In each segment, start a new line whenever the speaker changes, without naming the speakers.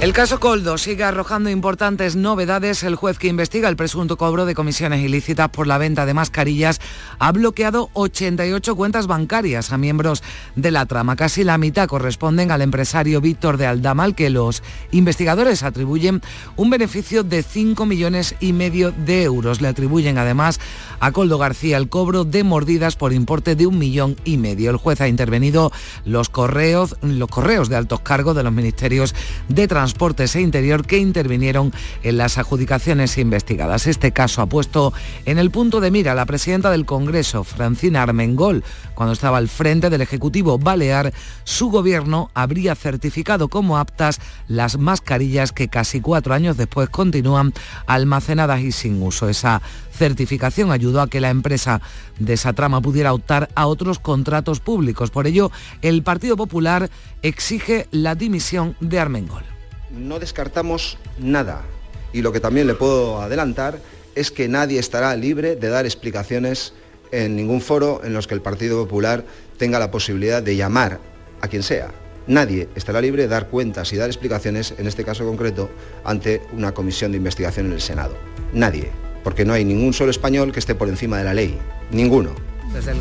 El caso Coldo sigue arrojando importantes novedades. El juez que investiga el presunto cobro de comisiones ilícitas por la venta de mascarillas ha bloqueado 88 cuentas bancarias a miembros de la trama. Casi la mitad corresponden al empresario Víctor de Aldamal, que los investigadores atribuyen un beneficio de 5 millones y medio de euros. Le atribuyen además a Coldo García el cobro de mordidas por importe de un millón y medio. El juez ha intervenido los correos, los correos de altos cargos de los ministerios de Transporte Transportes e Interior que intervinieron en las adjudicaciones investigadas. Este caso ha puesto en el punto de mira a la presidenta del Congreso, Francina Armengol, cuando estaba al frente del Ejecutivo Balear, su gobierno habría certificado como aptas las mascarillas que casi cuatro años después continúan almacenadas y sin uso. Esa certificación ayudó a que la empresa de esa trama pudiera optar a otros contratos públicos. Por ello, el Partido Popular exige la dimisión de Armengol
no descartamos nada. Y lo que también le puedo adelantar es que nadie estará libre de dar explicaciones en ningún foro en los que el Partido Popular tenga la posibilidad de llamar a quien sea. Nadie estará libre de dar cuentas y dar explicaciones, en este caso concreto, ante una comisión de investigación en el Senado. Nadie. Porque no hay ningún solo español que esté por encima de la ley. Ninguno.
Desde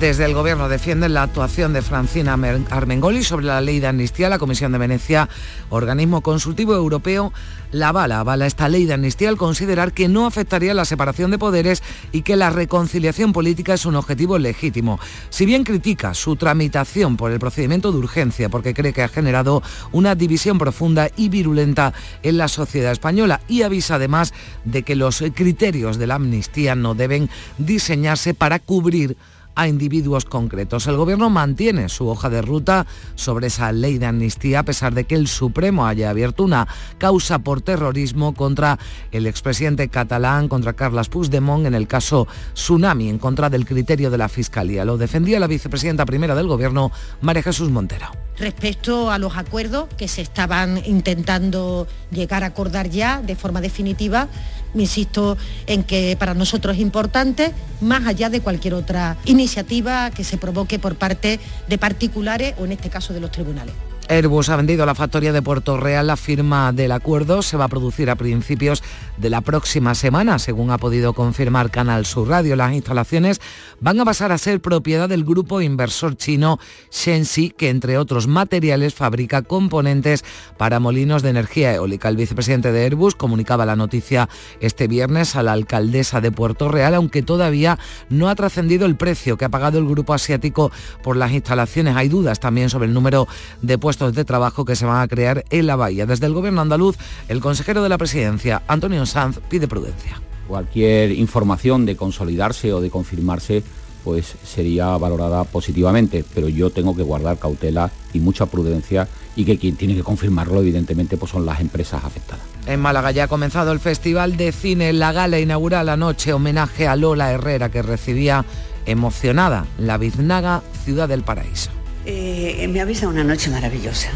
desde el Gobierno defienden la actuación de Francina Armengoli sobre la ley de amnistía. La Comisión de Venecia, organismo consultivo europeo, la bala, avala esta ley de amnistía al considerar que no afectaría la separación de poderes y que la reconciliación política es un objetivo legítimo. Si bien critica su tramitación por el procedimiento de urgencia porque cree que ha generado una división profunda y virulenta en la sociedad española y avisa además de que los criterios de la amnistía no deben diseñarse para cubrir a individuos concretos. El Gobierno mantiene su hoja de ruta sobre esa ley de amnistía a pesar de que el Supremo haya abierto una causa por terrorismo contra el expresidente catalán, contra Carles Puigdemont en el caso Tsunami, en contra del criterio de la Fiscalía. Lo defendía la vicepresidenta primera del Gobierno, María Jesús Montero.
Respecto a los acuerdos que se estaban intentando llegar a acordar ya de forma definitiva, insisto en que para nosotros es importante, más allá de cualquier otra iniciativa que se provoque por parte de particulares o en este caso de los tribunales.
Airbus ha vendido la factoría de Puerto Real. La firma del acuerdo se va a producir a principios de la próxima semana, según ha podido confirmar Canal Sur Radio. Las instalaciones van a pasar a ser propiedad del grupo inversor chino Shenxi, que entre otros materiales fabrica componentes para molinos de energía eólica. El vicepresidente de Airbus comunicaba la noticia este viernes a la alcaldesa de Puerto Real, aunque todavía no ha trascendido el precio que ha pagado el grupo asiático por las instalaciones. Hay dudas también sobre el número de puestos de trabajo que se van a crear en la bahía. Desde el gobierno andaluz, el consejero de la presidencia, Antonio Sanz, pide prudencia.
Cualquier información de consolidarse o de confirmarse pues sería valorada positivamente, pero yo tengo que guardar cautela y mucha prudencia y que quien tiene que confirmarlo evidentemente pues son las empresas afectadas.
En Málaga ya ha comenzado el Festival de Cine. La gala inaugural anoche homenaje a Lola Herrera que recibía emocionada la biznaga Ciudad del Paraíso.
Eh, me avisa una noche maravillosa.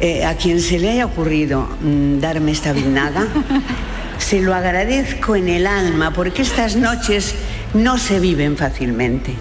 Eh, a quien se le haya ocurrido mm, darme esta biznada, se lo agradezco en el alma, porque estas noches no se viven fácilmente.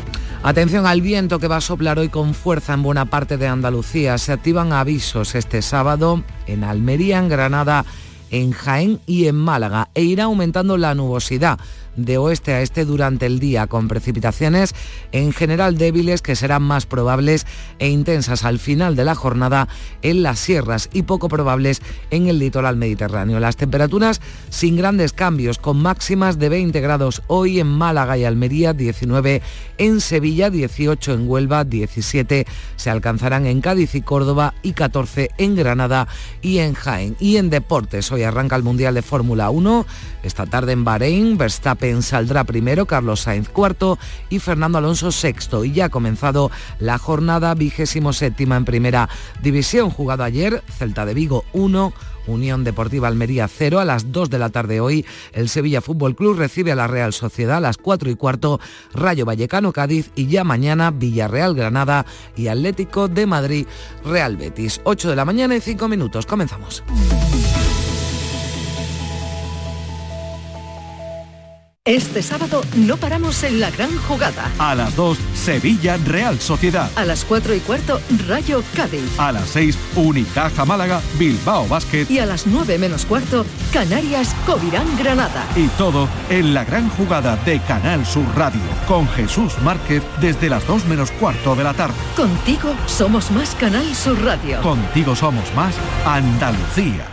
Atención al viento que va a soplar hoy con fuerza en buena parte de Andalucía. Se activan avisos este sábado en Almería, en Granada, en Jaén y en Málaga e irá aumentando la nubosidad de oeste a este durante el día, con precipitaciones en general débiles que serán más probables e intensas al final de la jornada en las sierras y poco probables en el litoral mediterráneo. Las temperaturas sin grandes cambios, con máximas de 20 grados hoy en Málaga y Almería, 19 en Sevilla, 18 en Huelva, 17 se alcanzarán en Cádiz y Córdoba y 14 en Granada y en Jaén. Y en deportes, hoy arranca el Mundial de Fórmula 1, esta tarde en Bahrein, Verstappen saldrá primero, Carlos Sainz cuarto y Fernando Alonso sexto. Y ya ha comenzado la jornada vigésimo séptima en primera división. Jugado ayer, Celta de Vigo 1. Unión Deportiva Almería 0 a las 2 de la tarde hoy. El Sevilla Fútbol Club recibe a la Real Sociedad a las 4 y cuarto. Rayo Vallecano Cádiz y ya mañana Villarreal Granada y Atlético de Madrid Real Betis. 8 de la mañana y 5 minutos. Comenzamos.
Este sábado no paramos en la gran jugada.
A las 2, Sevilla Real Sociedad.
A las 4 y cuarto, Rayo Cádiz.
A las 6, Unicaja Málaga, Bilbao Basket.
Y a las 9 menos cuarto, Canarias Covirán Granada.
Y todo en la gran jugada de Canal Sur Radio, con Jesús Márquez desde las 2 menos cuarto de la tarde.
Contigo somos más Canal Sur Radio.
Contigo somos más Andalucía.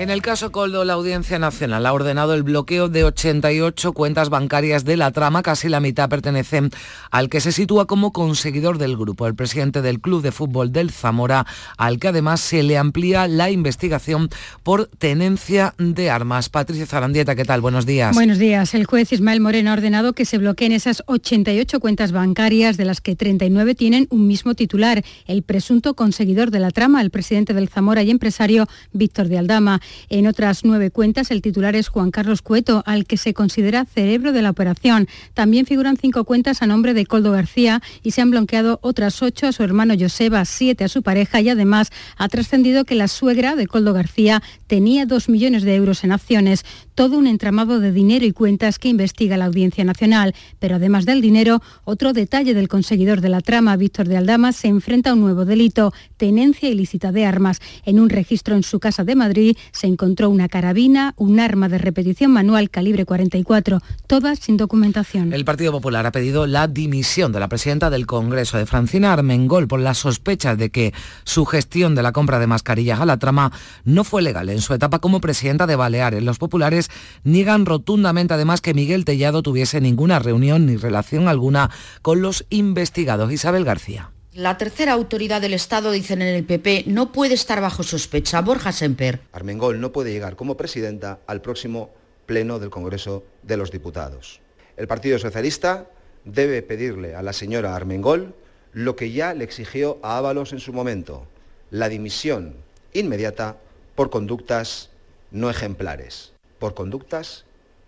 En el caso Coldo, la Audiencia Nacional ha ordenado el bloqueo de 88 cuentas bancarias de la trama, casi la mitad pertenecen al que se sitúa como conseguidor del grupo, el presidente del Club de Fútbol del Zamora, al que además se le amplía la investigación por tenencia de armas. Patricia Zarandieta, ¿qué tal? Buenos días.
Buenos días. El juez Ismael Moreno ha ordenado que se bloqueen esas 88 cuentas bancarias, de las que 39 tienen un mismo titular, el presunto conseguidor de la trama, el presidente del Zamora y empresario Víctor de Aldama. En otras nueve cuentas, el titular es Juan Carlos Cueto, al que se considera cerebro de la operación. También figuran cinco cuentas a nombre de Coldo García y se han bloqueado otras ocho a su hermano Joseba, siete a su pareja y además ha trascendido que la suegra de Coldo García tenía dos millones de euros en acciones, todo un entramado de dinero y cuentas que investiga la Audiencia Nacional. Pero además del dinero, otro detalle del conseguidor de la trama, Víctor de Aldama, se enfrenta a un nuevo delito, tenencia ilícita de armas. En un registro en su casa de Madrid se encontró una carabina, un arma de repetición manual calibre 44, todas sin documentación.
El Partido Popular ha pedido la dimisión de la presidenta del Congreso, de Francina Armengol, por las sospechas de que su gestión de la compra de mascarillas a la trama no fue legal en su etapa como presidenta de Baleares. Los populares niegan rotundamente además que Miguel Tellado tuviese ninguna reunión ni relación alguna con los investigados. Isabel García.
La tercera autoridad del Estado, dicen en el PP, no puede estar bajo sospecha. Borja Semper.
Armengol no puede llegar como presidenta al próximo pleno del Congreso de los Diputados. El Partido Socialista debe pedirle a la señora Armengol lo que ya le exigió a Ábalos en su momento, la dimisión inmediata por conductas no ejemplares, por conductas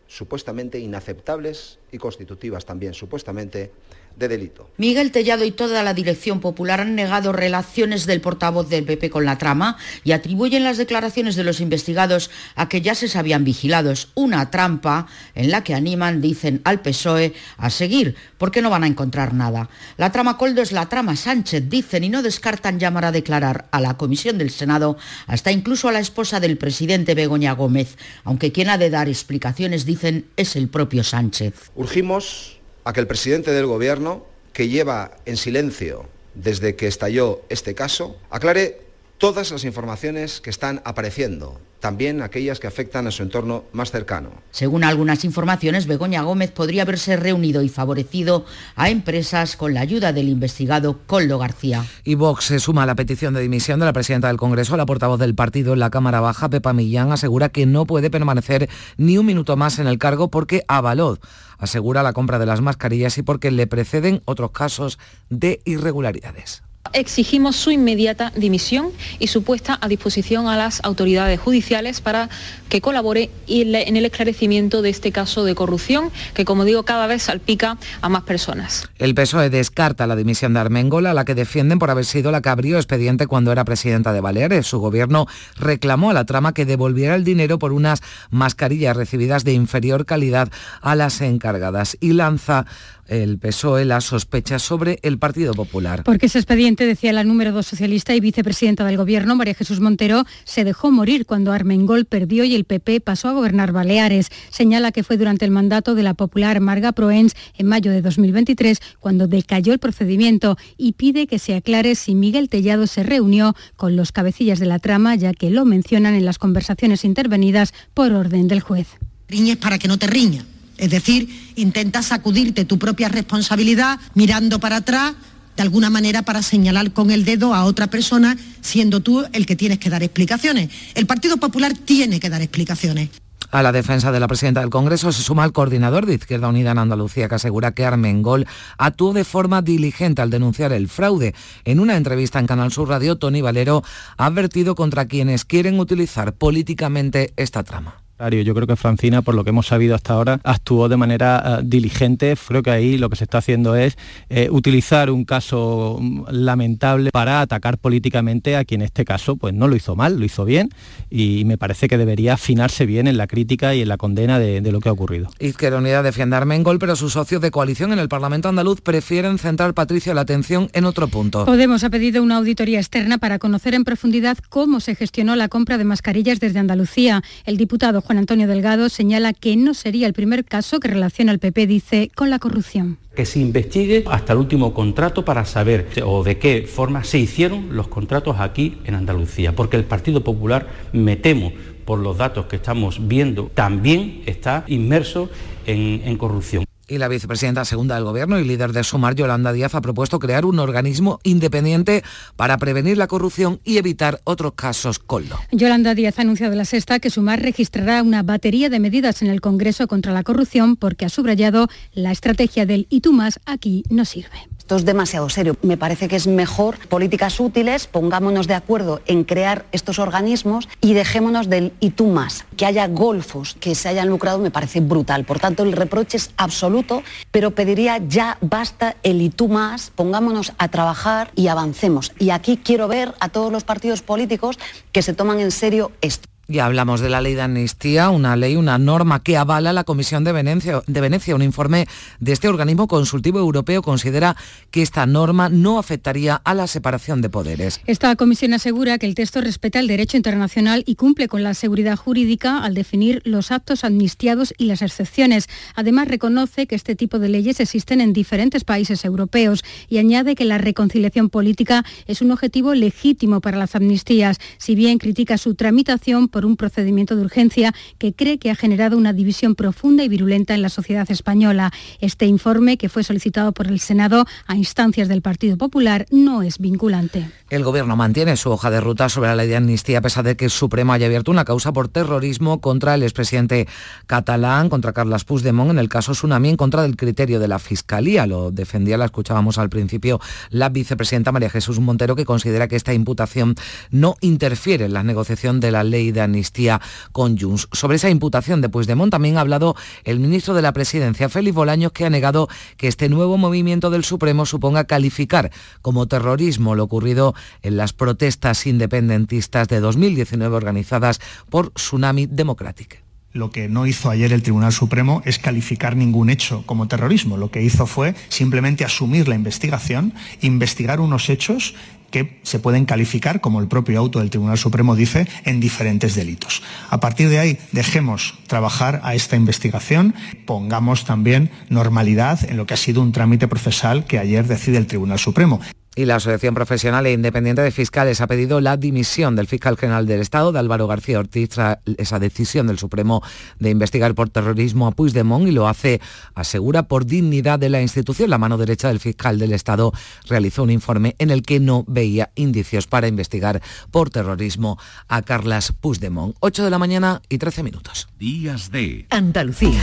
supuestamente inaceptables y constitutivas también supuestamente de delito.
Miguel Tellado y toda la dirección popular han negado relaciones del portavoz del PP con la trama y atribuyen las declaraciones de los investigados a que ya se sabían vigilados. Una trampa en la que animan, dicen, al PSOE a seguir, porque no van a encontrar nada. La trama Coldo es la trama Sánchez, dicen, y no descartan llamar a declarar a la Comisión del Senado, hasta incluso a la esposa del presidente Begoña Gómez, aunque quien ha de dar explicaciones, dicen, es el propio Sánchez.
Urgimos a que el presidente del Gobierno, que lleva en silencio desde que estalló este caso, aclare todas las informaciones que están apareciendo, también aquellas que afectan a su entorno más cercano.
Según algunas informaciones, Begoña Gómez podría haberse reunido y favorecido a empresas con la ayuda del investigado Coldo García.
Y Vox se suma a la petición de dimisión de la presidenta del Congreso. La portavoz del partido en la Cámara Baja, Pepa Millán, asegura que no puede permanecer ni un minuto más en el cargo porque avaló asegura la compra de las mascarillas y porque le preceden otros casos de irregularidades.
Exigimos su inmediata dimisión y su puesta a disposición a las autoridades judiciales para que colabore en el esclarecimiento de este caso de corrupción que, como digo, cada vez salpica a más personas.
El PSOE descarta la dimisión de Armengol, a la que defienden por haber sido la que abrió expediente cuando era presidenta de Baleares. Su gobierno reclamó a la trama que devolviera el dinero por unas mascarillas recibidas de inferior calidad a las encargadas y lanza el PSOE la sospecha sobre el Partido Popular.
Porque ese expediente, decía la número dos socialista y vicepresidenta del Gobierno, María Jesús Montero, se dejó morir cuando Armengol perdió y el PP pasó a gobernar Baleares. Señala que fue durante el mandato de la popular Marga Proens en mayo de 2023 cuando decayó el procedimiento y pide que se aclare si Miguel Tellado se reunió con los cabecillas de la trama, ya que lo mencionan en las conversaciones intervenidas por orden del juez.
Riñes para que no te riña es decir, intentas sacudirte tu propia responsabilidad mirando para atrás, de alguna manera para señalar con el dedo a otra persona, siendo tú el que tienes que dar explicaciones. El Partido Popular tiene que dar explicaciones.
A la defensa de la presidenta del Congreso se suma el coordinador de Izquierda Unida en Andalucía, que asegura que Armengol actuó de forma diligente al denunciar el fraude. En una entrevista en Canal Sur Radio, Tony Valero ha advertido contra quienes quieren utilizar políticamente esta trama
Yo creo que Francina, por lo que hemos sabido hasta ahora, actuó de manera uh, diligente. Creo que ahí lo que se está haciendo es eh, utilizar un caso mm, lamentable para atacar políticamente a quien en este caso pues no lo hizo mal, lo hizo bien y me parece que debería afinarse bien en la crítica y en la condena de, de lo que ha ocurrido.
Izquierda Unida defiende a Armengol, pero sus socios de coalición en el Parlamento andaluz prefieren centrar, Patricia, la atención en otro punto.
Podemos ha pedido una auditoría externa para conocer en profundidad cómo se gestionó la compra de mascarillas desde Andalucía. El diputado Juan Antonio Delgado señala que no sería el primer caso que relaciona al PP, dice, con la corrupción
que se investigue hasta el último contrato para saber o de qué forma se hicieron los contratos aquí en Andalucía, porque el Partido Popular, me temo, por los datos que estamos viendo, también está inmerso en, en corrupción.
Y la vicepresidenta segunda del Gobierno y líder de Sumar, Yolanda Díaz, ha propuesto crear un organismo independiente para prevenir la corrupción y evitar otros casos coldo.
Yolanda Díaz ha anunciado la sexta que Sumar registrará una batería de medidas en el Congreso contra la corrupción porque ha subrayado la estrategia del y tú más aquí no sirve.
Esto es demasiado serio. Me parece que es mejor políticas útiles, pongámonos de acuerdo en crear estos organismos y dejémonos del y más. Que haya golfos que se hayan lucrado me parece brutal. Por tanto, el reproche es absoluto, pero pediría ya basta el y más, pongámonos a trabajar y avancemos. Y aquí quiero ver a todos los partidos políticos que se toman en serio esto.
Ya hablamos de la ley de amnistía, una ley, una norma que avala la Comisión de Venecia, de Venecia. Un informe de este organismo consultivo europeo considera que esta norma no afectaría a la separación de poderes.
Esta comisión asegura que el texto respeta el derecho internacional y cumple con la seguridad jurídica al definir los actos amnistiados y las excepciones. Además, reconoce que este tipo de leyes existen en diferentes países europeos y añade que la reconciliación política es un objetivo legítimo para las amnistías, si bien critica su tramitación un procedimiento de urgencia que cree que ha generado una división profunda y virulenta en la sociedad española. Este informe, que fue solicitado por el Senado a instancias del Partido Popular, no es vinculante.
El Gobierno mantiene su hoja de ruta sobre la ley de amnistía a pesar de que el Supremo haya abierto una causa por terrorismo contra el expresidente catalán, contra Carles Puigdemont, en el caso Tsunami, en contra del criterio de la Fiscalía. Lo defendía, la escuchábamos al principio, la vicepresidenta María Jesús Montero, que considera que esta imputación no interfiere en la negociación de la ley de amnistía con Junts. Sobre esa imputación de Puigdemont también ha hablado el ministro de la Presidencia, Félix Bolaños, que ha negado que este nuevo movimiento del Supremo suponga calificar como terrorismo lo ocurrido en las protestas independentistas de 2019 organizadas por Tsunami Democratic.
Lo que no hizo ayer el Tribunal Supremo es calificar ningún hecho como terrorismo. Lo que hizo fue simplemente asumir la investigación, investigar unos hechos que se pueden calificar, como el propio auto del Tribunal Supremo dice, en diferentes delitos. A partir de ahí, dejemos trabajar a esta investigación, pongamos también normalidad en lo que ha sido un trámite procesal que ayer decide el Tribunal Supremo.
Y la Asociación Profesional e Independiente de Fiscales ha pedido la dimisión del fiscal general del Estado, de Álvaro García Ortiz, tras esa decisión del Supremo de investigar por terrorismo a Puigdemont y lo hace, asegura, por dignidad de la institución. La mano derecha del fiscal del Estado realizó un informe en el que no veía indicios para investigar por terrorismo a Carlas Puigdemont. 8 de la mañana y 13 minutos.
Días de
Andalucía.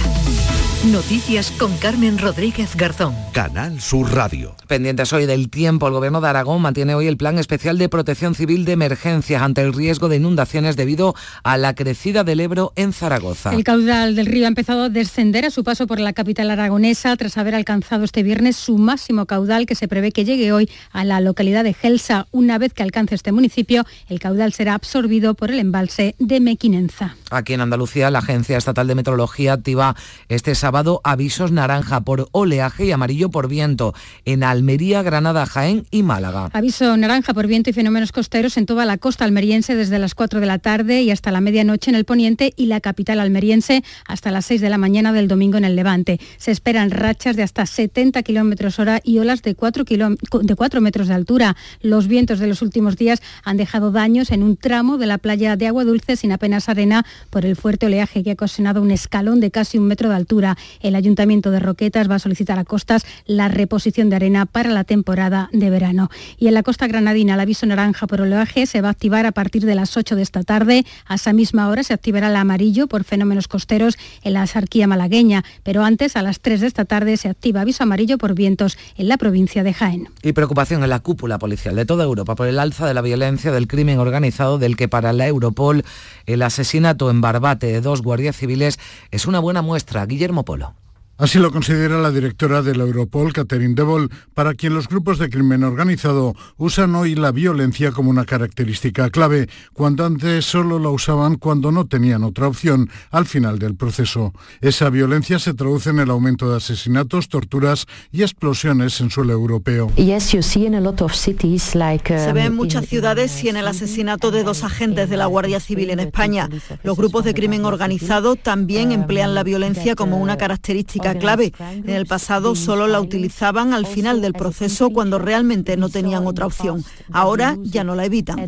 Noticias con Carmen Rodríguez Garzón.
Canal Sur Radio.
Pendientes hoy del tiempo, el Gobierno de Aragón mantiene hoy el plan especial de protección civil de emergencias ante el riesgo de inundaciones debido a la crecida del Ebro en Zaragoza.
El caudal del río ha empezado a descender a su paso por la capital aragonesa tras haber alcanzado este viernes su máximo caudal que se prevé que llegue hoy a la localidad de Gelsa. Una vez que alcance este municipio, el caudal será absorbido por el embalse de Mequinenza.
Aquí en Andalucía, la Agencia Estatal de Meteorología activa este sábado avisos naranja por oleaje y amarillo por viento en Almería, Granada, Jaén y Málaga.
Aviso naranja por viento y fenómenos costeros en toda la costa almeriense desde las 4 de la tarde y hasta la medianoche en el poniente y la capital almeriense hasta las 6 de la mañana del domingo en el levante. Se esperan rachas de hasta 70 kilómetros hora y olas de 4, de 4 metros de altura. Los vientos de los últimos días han dejado daños en un tramo de la playa de Agua Dulce sin apenas arena por el fuerte oleaje que ha ocasionado un escalón de casi un metro de altura. El Ayuntamiento de Roquetas va a solicitar a Costas la reposición de arena para la temporada de verano. Y en la costa granadina el aviso naranja por oleaje se va a activar a partir de las 8 de esta tarde. A esa misma hora se activará el amarillo por fenómenos costeros en la sarquía malagueña, pero antes a las 3 de esta tarde se activa aviso amarillo por vientos en la provincia de Jaén.
Y preocupación en la cúpula policial de toda Europa por el alza de la violencia del crimen organizado del que para la Europol el asesinato en Barbate de dos guardias civiles es una buena muestra. Guillermo Polo.
Así lo considera la directora de la Europol, Catherine Debol, para quien los grupos de crimen organizado usan hoy la violencia como una característica clave, cuando antes solo la usaban cuando no tenían otra opción al final del proceso. Esa violencia se traduce en el aumento de asesinatos, torturas y explosiones en suelo europeo.
Se ve en muchas ciudades y en el asesinato de dos agentes de la Guardia Civil en España. Los grupos de crimen organizado también emplean la violencia como una característica clave. En el pasado solo la utilizaban al final del proceso cuando realmente no tenían otra opción. Ahora ya no la evitan.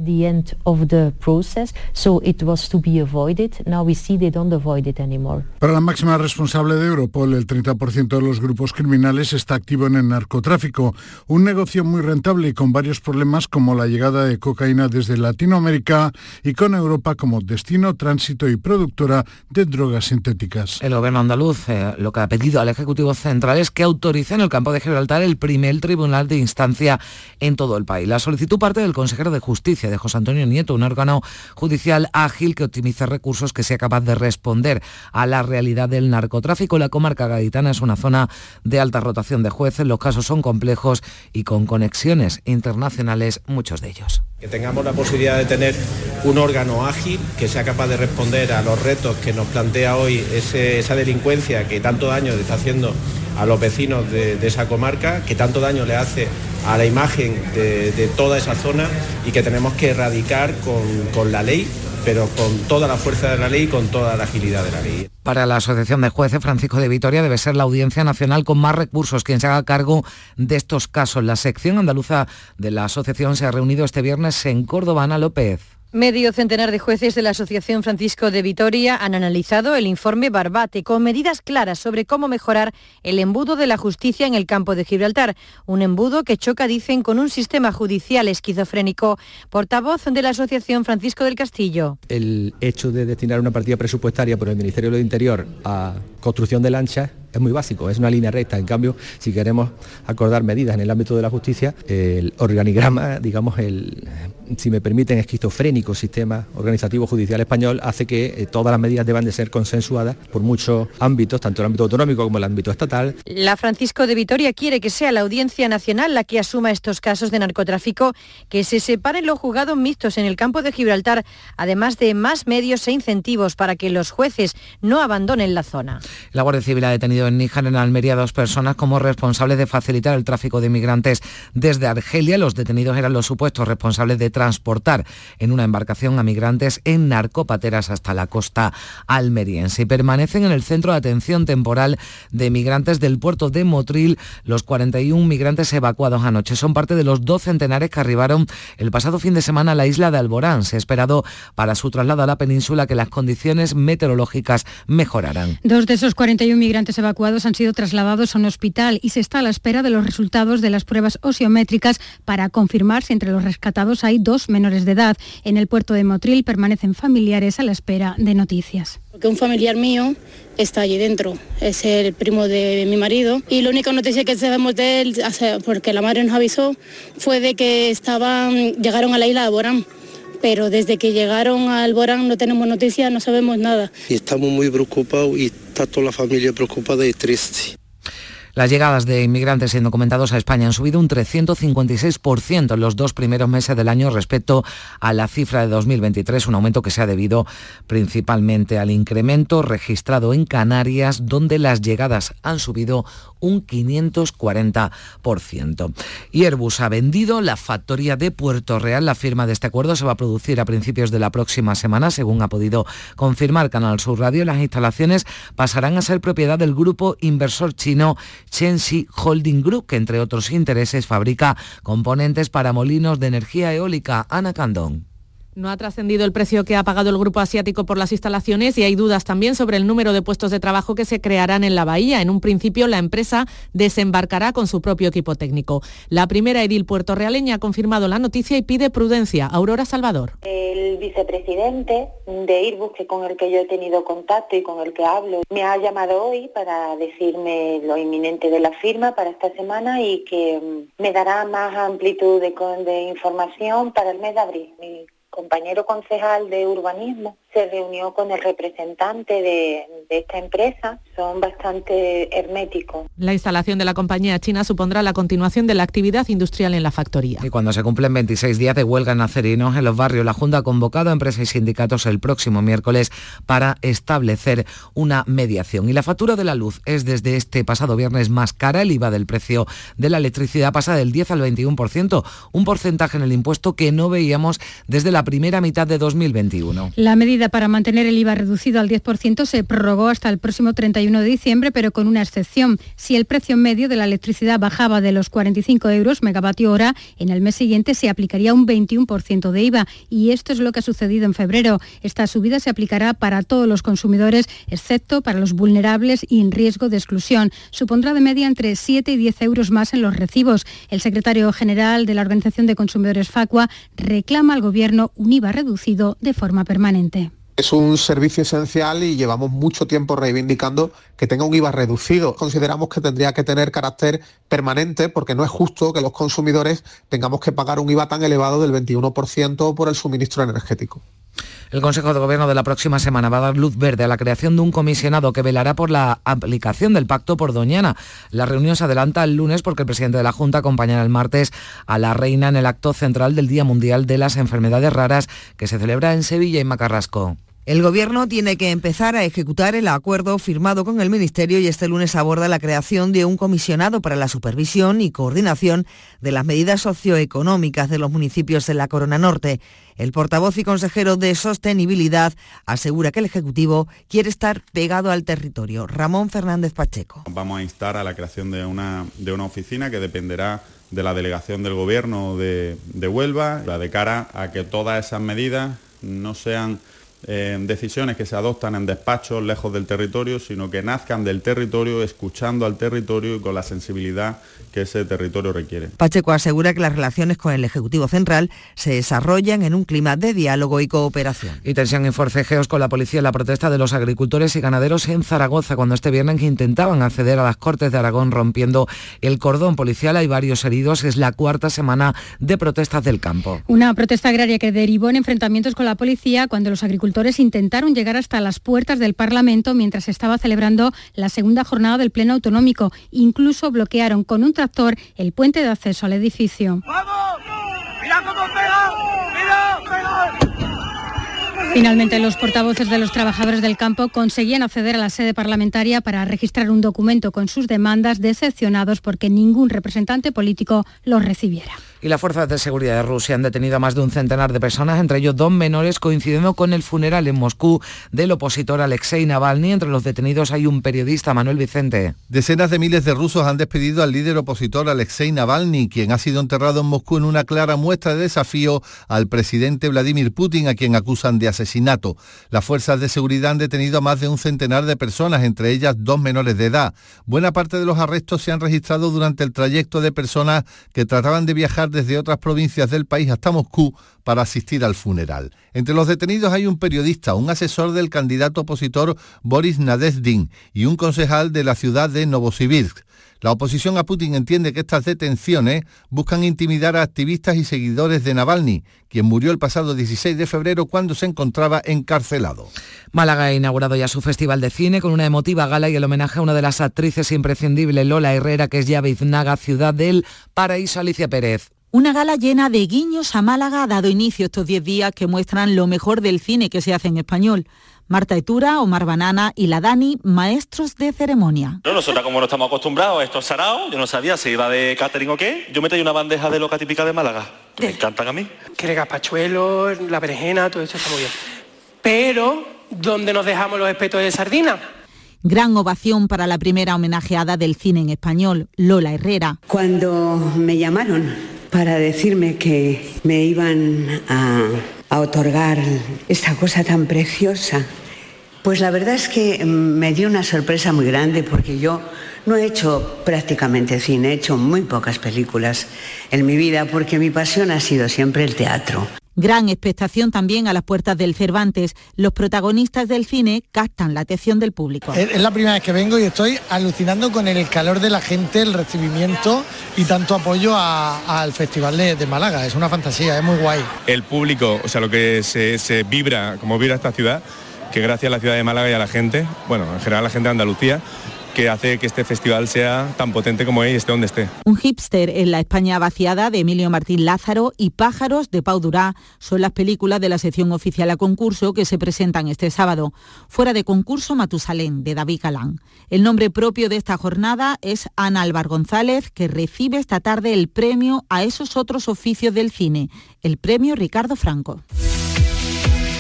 Para la máxima responsable de Europol, el 30% de los grupos criminales está activo en el narcotráfico, un negocio muy rentable y con varios problemas como la llegada de cocaína desde Latinoamérica y con Europa como destino, tránsito y productora de drogas sintéticas.
El gobierno andaluz eh, lo que ha pedido al Ejecutivo Central es que autorice en el campo de Gibraltar el primer tribunal de instancia en todo el país. La solicitud parte del consejero de Justicia, de José Antonio Nieto, un órgano judicial ágil que optimice recursos, que sea capaz de responder a la realidad del narcotráfico. La comarca gaditana es una zona de alta rotación de jueces, los casos son complejos y con conexiones internacionales, muchos de ellos.
Que tengamos la posibilidad de tener un órgano ágil que sea capaz de responder a los retos que nos plantea hoy esa delincuencia que tanto daño está haciendo a los vecinos de, esa comarca, que tanto daño le hace a la imagen de, toda esa zona y que tenemos que erradicar con, con la ley pero con toda la fuerza de la ley y con toda la agilidad de la ley.
Para la Asociación de Jueces, Francisco de Vitoria debe ser la Audiencia Nacional con más recursos quien se haga cargo de estos casos. La sección andaluza de la asociación se ha reunido este viernes en Córdoba. Ana López.
Medio centenar de jueces de la Asociación Francisco de Vitoria han analizado el informe Barbate con medidas claras sobre cómo mejorar el embudo de la justicia en el campo de Gibraltar. Un embudo que choca, dicen, con un sistema judicial esquizofrénico. Portavoz de la Asociación Francisco del Castillo.
El hecho de destinar una partida presupuestaria por el Ministerio del Interior a construcción de lanchas es muy básico, es una línea recta. En cambio, si queremos acordar medidas en el ámbito de la justicia, el organigrama, digamos, el, si me permiten, esquizofrénico sistema organizativo judicial español hace que eh, todas las medidas deban de ser consensuadas por muchos ámbitos, tanto el ámbito autonómico como el ámbito estatal.
La Francisco de Vitoria quiere que sea la Audiencia Nacional la que asuma estos casos de narcotráfico, que se separen los juzgados mixtos en el campo de Gibraltar, además de más medios e incentivos para que los jueces no abandonen la zona.
La Guardia Civil ha detenido en Níjar, en Almería, dos personas como responsables de facilitar el tráfico de inmigrantes desde Argelia. Los detenidos eran los supuestos responsables de transportar en una embarcación a migrantes en narcopateras hasta la costa almeriense. Y permanecen en el centro de atención temporal de migrantes del puerto de Motril los 41 migrantes evacuados anoche. Son parte de los dos centenares que arribaron el pasado fin de semana a la isla de Alborán. Se ha esperado para su traslado a la península que las condiciones meteorológicas mejoraran.
Dos de esos 41 migrantes evacuados evacuados han sido trasladados a un hospital y se está a la espera de los resultados de las pruebas osiométricas para confirmar si entre los rescatados hay dos menores de edad. En el puerto de Motril permanecen familiares a la espera de noticias.
Porque un familiar mío está allí dentro, es el primo de mi marido y la única noticia que sabemos de él, porque la madre nos avisó, fue de que estaban, llegaron a la isla de Borán pero desde que llegaron al Borán no tenemos noticias, no sabemos nada.
Y estamos muy preocupados y está toda la familia preocupada y triste.
Las llegadas de inmigrantes indocumentados a España han subido un 356% en los dos primeros meses del año respecto a la cifra de 2023, un aumento que se ha debido principalmente al incremento registrado en Canarias, donde las llegadas han subido un 540%. Y Airbus ha vendido la factoría de Puerto Real. La firma de este acuerdo se va a producir a principios de la próxima semana, según ha podido confirmar Canal Sur Radio. Las instalaciones pasarán a ser propiedad del grupo inversor chino Chenxi Holding Group, que entre otros intereses fabrica componentes para molinos de energía eólica. Ana Candón.
No ha trascendido el precio que ha pagado el grupo asiático por las instalaciones y hay dudas también sobre el número de puestos de trabajo que se crearán en la bahía. En un principio, la empresa desembarcará con su propio equipo técnico. La primera edil puertorrealeña ha confirmado la noticia y pide prudencia. Aurora Salvador.
El vicepresidente de Airbus, que con el que yo he tenido contacto y con el que hablo, me ha llamado hoy para decirme lo inminente de la firma para esta semana y que mm, me dará más amplitud de, de información para el mes de abril compañero concejal de urbanismo se reunió con el representante de, esta empresa, son bastante herméticos.
La instalación de la compañía china supondrá la continuación de la actividad industrial en la factoría.
Y cuando se cumplen 26 días de huelga en acerinos en los barrios, la Junta ha convocado a empresas y sindicatos el próximo miércoles para establecer una mediación. Y la factura de la luz es desde este pasado viernes más cara. El IVA del precio de la electricidad pasa del 10 al 21%, un porcentaje en el impuesto que no veíamos desde la primera mitad de 2021.
La medida para mantener el IVA reducido al 10% se prorrogó hasta el próximo 31 de diciembre, pero con una excepción. Si el precio medio de la electricidad bajaba de los 45 euros megavatio hora, en el mes siguiente se aplicaría un 21% de IVA. Y esto es lo que ha sucedido en febrero. Esta subida se aplicará para todos los consumidores, excepto para los vulnerables y en riesgo de exclusión. Supondrá de media entre 7 y 10 euros más en los recibos. El secretario general de la Organización de Consumidores Facua reclama al Gobierno un IVA reducido de forma permanente.
Es un servicio esencial y llevamos mucho tiempo reivindicando que tenga un IVA reducido. Consideramos que tendría que tener carácter permanente porque no es justo que los consumidores tengamos que pagar un IVA tan elevado del 21% por el suministro energético.
El Consejo de Gobierno de la próxima semana va a dar luz verde a la creación de un comisionado que velará por la aplicación del pacto por Doñana. La reunión se adelanta el lunes porque el presidente de la Junta acompañará el martes a la reina en el acto central del Día Mundial de las Enfermedades Raras que se celebra en Sevilla y Macarrasco.
El Gobierno tiene que empezar a ejecutar el acuerdo firmado con el Ministerio y este lunes aborda la creación de un comisionado para la supervisión y coordinación de las medidas socioeconómicas de los municipios de la Corona Norte. El portavoz y consejero de Sostenibilidad asegura que el Ejecutivo quiere estar pegado al territorio. Ramón Fernández Pacheco.
Vamos a instar a la creación de una, de una oficina que dependerá de la delegación del Gobierno de, de Huelva, la de cara a que todas esas medidas no sean decisiones que se adoptan en despachos lejos del territorio, sino que nazcan del territorio, escuchando al territorio y con la sensibilidad que ese territorio requiere.
Pacheco asegura que las relaciones con el Ejecutivo Central se desarrollan en un clima de diálogo y cooperación.
Y tensión y forcejeos con la policía en la protesta de los agricultores y ganaderos en Zaragoza cuando este viernes intentaban acceder a las Cortes de Aragón rompiendo el cordón policial. Hay varios heridos. Es la cuarta semana de protestas del campo.
Una protesta agraria que derivó en enfrentamientos con la policía cuando los agricultores intentaron llegar hasta las puertas del Parlamento mientras estaba celebrando la segunda jornada del Pleno Autonómico. Incluso bloquearon con un tractor el puente de acceso al edificio. Finalmente, los portavoces de los trabajadores del campo conseguían acceder a la sede parlamentaria para registrar un documento con sus demandas decepcionados porque ningún representante político los recibiera
y las fuerzas de seguridad de Rusia han detenido a más de un centenar de personas, entre ellos dos menores, coincidiendo con el funeral en Moscú del opositor Alexei Navalny. Entre los detenidos hay un periodista, Manuel Vicente.
Decenas de miles de rusos han despedido al líder opositor Alexei Navalny, quien ha sido enterrado en Moscú en una clara muestra de desafío al presidente Vladimir Putin, a quien acusan de asesinato. Las fuerzas de seguridad han detenido a más de un centenar de personas, entre ellas dos menores de edad. Buena parte de los arrestos se han registrado durante el trayecto de personas que trataban de viajar desde otras provincias del país hasta Moscú para asistir al funeral. Entre los detenidos hay un periodista, un asesor del candidato opositor Boris Nadezdin y un concejal de la ciudad de Novosibirsk. La oposición a Putin entiende que estas detenciones buscan intimidar a activistas y seguidores de Navalny, quien murió el pasado 16 de febrero cuando se encontraba encarcelado.
Málaga ha inaugurado ya su festival de cine con una emotiva gala y el homenaje a una de las actrices imprescindibles, Lola Herrera, que es ya Biznaga, ciudad del paraíso Alicia Pérez.
Una gala llena de guiños a Málaga ha dado inicio estos 10 días que muestran lo mejor del cine que se hace en español. Marta Etura, Omar Banana y la Dani, maestros de ceremonia.
No, nosotros como no estamos acostumbrados a estos saraos, yo no sabía si iba de catering o qué, yo me traí una bandeja de loca típica de Málaga, me encantan a mí.
Que el gazpachuelo, la berenjena, todo eso está muy bien. Pero, ¿dónde nos dejamos los espetos de sardina?
Gran ovación para la primera homenajeada del cine en español, Lola Herrera.
Cuando me llamaron para decirme que me iban a otorgar esta cosa tan preciosa. Pues la verdad es que me dio una sorpresa muy grande porque yo no he hecho prácticamente cine, he hecho muy pocas películas en mi vida porque mi pasión ha sido siempre el teatro.
Gran expectación también a las puertas del Cervantes. Los protagonistas del cine captan la atención del público.
Es la primera vez que vengo y estoy alucinando con el calor de la gente, el recibimiento y tanto apoyo al Festival de, Málaga. Es una fantasía, es muy guay.
El público, o sea, lo que se, se vibra, como vibra esta ciudad, que gracias a la ciudad de Málaga y a la gente, bueno, en general a la gente de Andalucía, que hace que este festival sea tan potente como es y esté donde esté.
Un hipster en la España vaciada de Emilio Martín Lázaro y Pájaros de Pau Durá son las películas de la sección oficial a concurso que se presentan este sábado. Fuera de concurso Matusalén de David Galán. El nombre propio de esta jornada es Ana Álvar González que recibe esta tarde el premio a esos otros oficios del cine, el premio Ricardo Franco.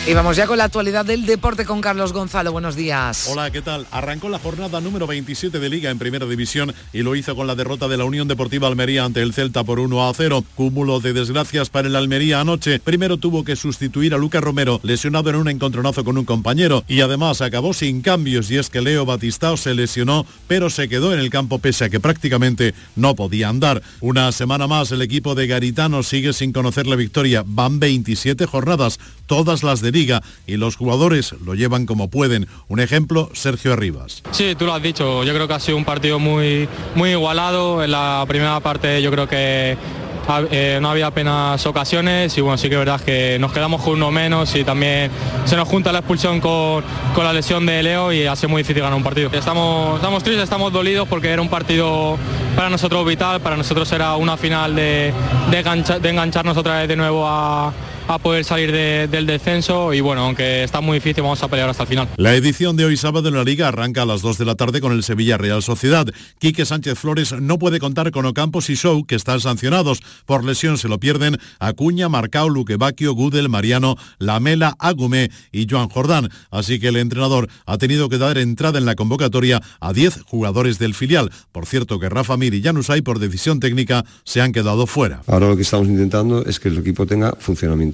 Y vamos ya con la actualidad del deporte con Carlos Gonzalo. Buenos días.
Hola, ¿qué tal? Arrancó la jornada número 27 de Liga en Primera División y lo hizo con la derrota de la Unión Deportiva Almería ante el Celta por 1 a 0. Cúmulo de desgracias para el Almería anoche. Primero tuvo que sustituir a Lucas Romero, lesionado en un encontronazo con un compañero, y además acabó sin cambios y es que Leo Batistao se lesionó, pero se quedó en el campo pese a que prácticamente no podía andar. Una semana más el equipo de Garitano sigue sin conocer la victoria. Van 27 jornadas, todas las de Liga y los jugadores lo llevan como pueden. Un ejemplo, Sergio Arribas.
Sí, tú lo has dicho, yo creo que ha sido un partido muy, muy igualado. En la primera parte yo creo que eh, no había apenas ocasiones y bueno, sí que es verdad que nos quedamos con uno menos y también se nos junta la expulsión con, la lesión de Leo y ha sido muy difícil ganar un partido. Estamos, estamos tristes, estamos dolidos porque era un partido para nosotros vital, para nosotros era una final de, de engancharnos otra vez de nuevo a a poder salir del descenso y bueno, aunque está muy difícil, vamos a pelear hasta el final.
La edición de hoy sábado en la Liga arranca a las 2 de la tarde con el Sevilla Real Sociedad. Quique Sánchez Flores no puede contar con Ocampos y Show, que están sancionados. Por lesión se lo pierden Acuña, Marcao, Luquevaquio, Gudel, Mariano, Lamela, Agumé y Joan Jordán. Así que el entrenador ha tenido que dar entrada en la convocatoria a 10 jugadores del filial. Por cierto que Rafa Mir y Janusay por decisión técnica se han quedado fuera.
Ahora lo que estamos intentando es que el equipo tenga funcionamiento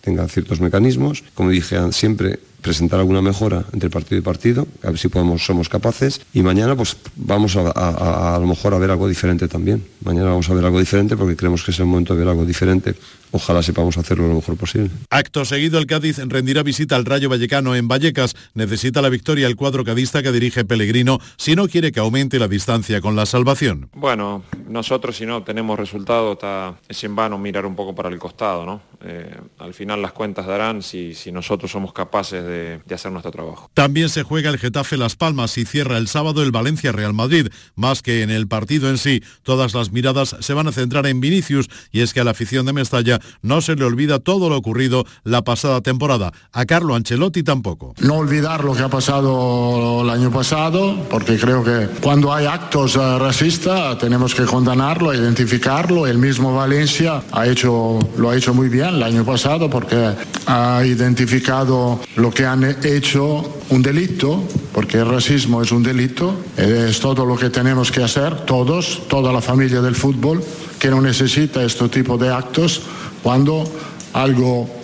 tenga ciertos mecanismos, como dije siempre, presentar alguna mejora entre partido y partido, a ver si podemos, somos capaces. Y mañana pues vamos a, a, a, lo mejor a ver algo diferente también. Mañana vamos a ver algo diferente porque creemos que es el momento de ver algo diferente ojalá sepamos hacerlo lo mejor posible.
Acto seguido, el Cádiz rendirá visita al Rayo Vallecano en Vallecas. Necesita la victoria el cuadro cadista que dirige Pellegrino si no quiere que aumente la distancia con la salvación.
Bueno, nosotros si no tenemos resultado está, es en vano mirar un poco para el costado, ¿no? Eh, al final las cuentas darán si, si nosotros somos capaces de, de, hacer nuestro trabajo.
También se juega el Getafe Las Palmas y cierra el sábado el Valencia Real Madrid. Más que en el partido en sí, todas las miradas se van a centrar en Vinicius y es que a la afición de Mestalla no se le olvida todo lo ocurrido la pasada temporada. A Carlo Ancelotti tampoco.
No olvidar lo que ha pasado el año pasado, porque creo que cuando hay actos eh, racistas tenemos que condenarlo, identificarlo. El mismo Valencia ha hecho, lo ha hecho muy bien el año pasado porque ha identificado lo que han hecho un delito, porque el racismo es un delito, es todo lo que tenemos que hacer, todos, toda la familia del fútbol, que no necesita este tipo de actos cuando algo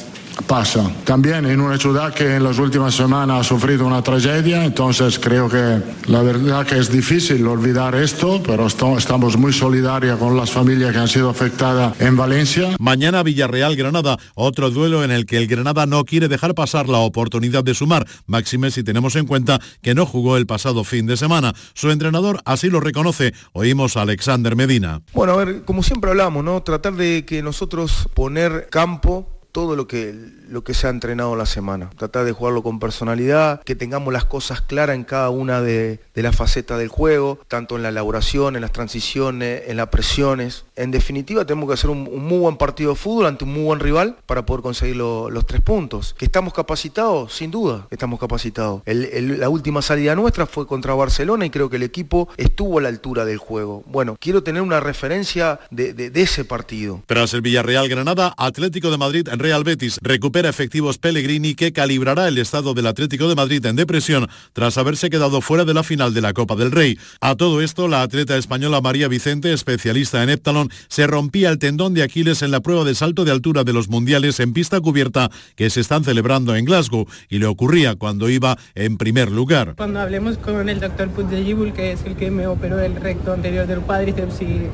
pasa. También en una ciudad que en las últimas semanas ha sufrido una tragedia, entonces creo que la verdad que es difícil olvidar esto, pero estamos muy solidarios con las familias que han sido afectadas en Valencia.
Mañana Villarreal-Granada, otro duelo en el que el Granada no quiere dejar pasar la oportunidad de sumar, máxime si tenemos en cuenta que no jugó el pasado fin de semana. Su entrenador así lo reconoce. Oímos a Alexander Medina.
Bueno, a ver, como siempre hablamos, ¿no? Tratar de que nosotros poner campo todo lo que, lo que se ha entrenado la semana. Tratar de jugarlo con personalidad, que tengamos las cosas claras en cada una de, las facetas del juego, tanto en la elaboración, en las transiciones, en las presiones. En definitiva, tenemos que hacer un, muy buen partido de fútbol ante un muy buen rival para poder conseguir los tres puntos. ¿Que estamos capacitados? Sin duda, estamos capacitados. la última salida nuestra fue contra Barcelona y creo que el equipo estuvo a la altura del juego. Bueno, quiero tener una referencia de, ese partido.
Tras el Villarreal Granada, Atlético de Madrid en Real Betis recupera efectivos Pellegrini que calibrará el estado del Atlético de Madrid en depresión tras haberse quedado fuera de la final de la Copa del Rey. A todo esto, la atleta española María Vicente, especialista en heptalón, se rompía el tendón de Aquiles en la prueba de salto de altura de los mundiales en pista cubierta que se están celebrando en Glasgow y le ocurría cuando iba en primer lugar.
Cuando hablemos con el doctor Puigdellíbul, que es el que me operó el recto anterior del cuádriceps y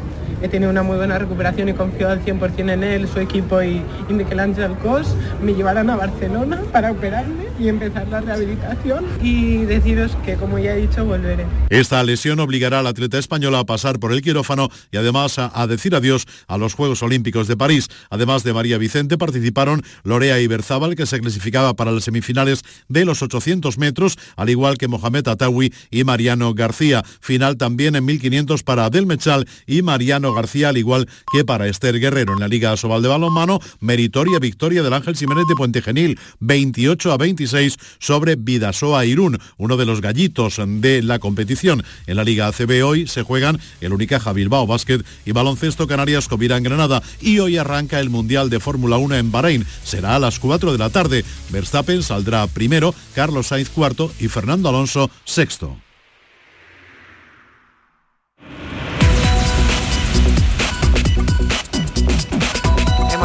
he tenido una muy buena recuperación y confío al 100% en él, su equipo y, y Cos, me llevarán a Barcelona para operarme y empezar la rehabilitación y deciros que, como ya he dicho, volveré.
Esta lesión obligará al atleta española a pasar por el quirófano y además a, decir adiós a los Juegos Olímpicos de París. Además de María Vicente, participaron Lorea Iberzábal, que se clasificaba para las semifinales de los 800 metros, al igual que Mohamed Atawi y Mariano García. Final también en 1500 para Adel Mechal y Mariano García, al igual que para Esther Guerrero. En la Liga Sobal de Balonmano, meritoria victoria del Ángel Jiménez de Puente Genil, 28 a 26 sobre Vidasoa Irún, uno de los gallitos de la competición. En la Liga ACB hoy se juegan el Unicaja Bilbao Básquet y Baloncesto Canarias Covira en Granada y hoy arranca el Mundial de Fórmula 1 en Bahrein. Será a las 4 de la tarde. Verstappen saldrá primero, Carlos Sainz cuarto y Fernando Alonso sexto.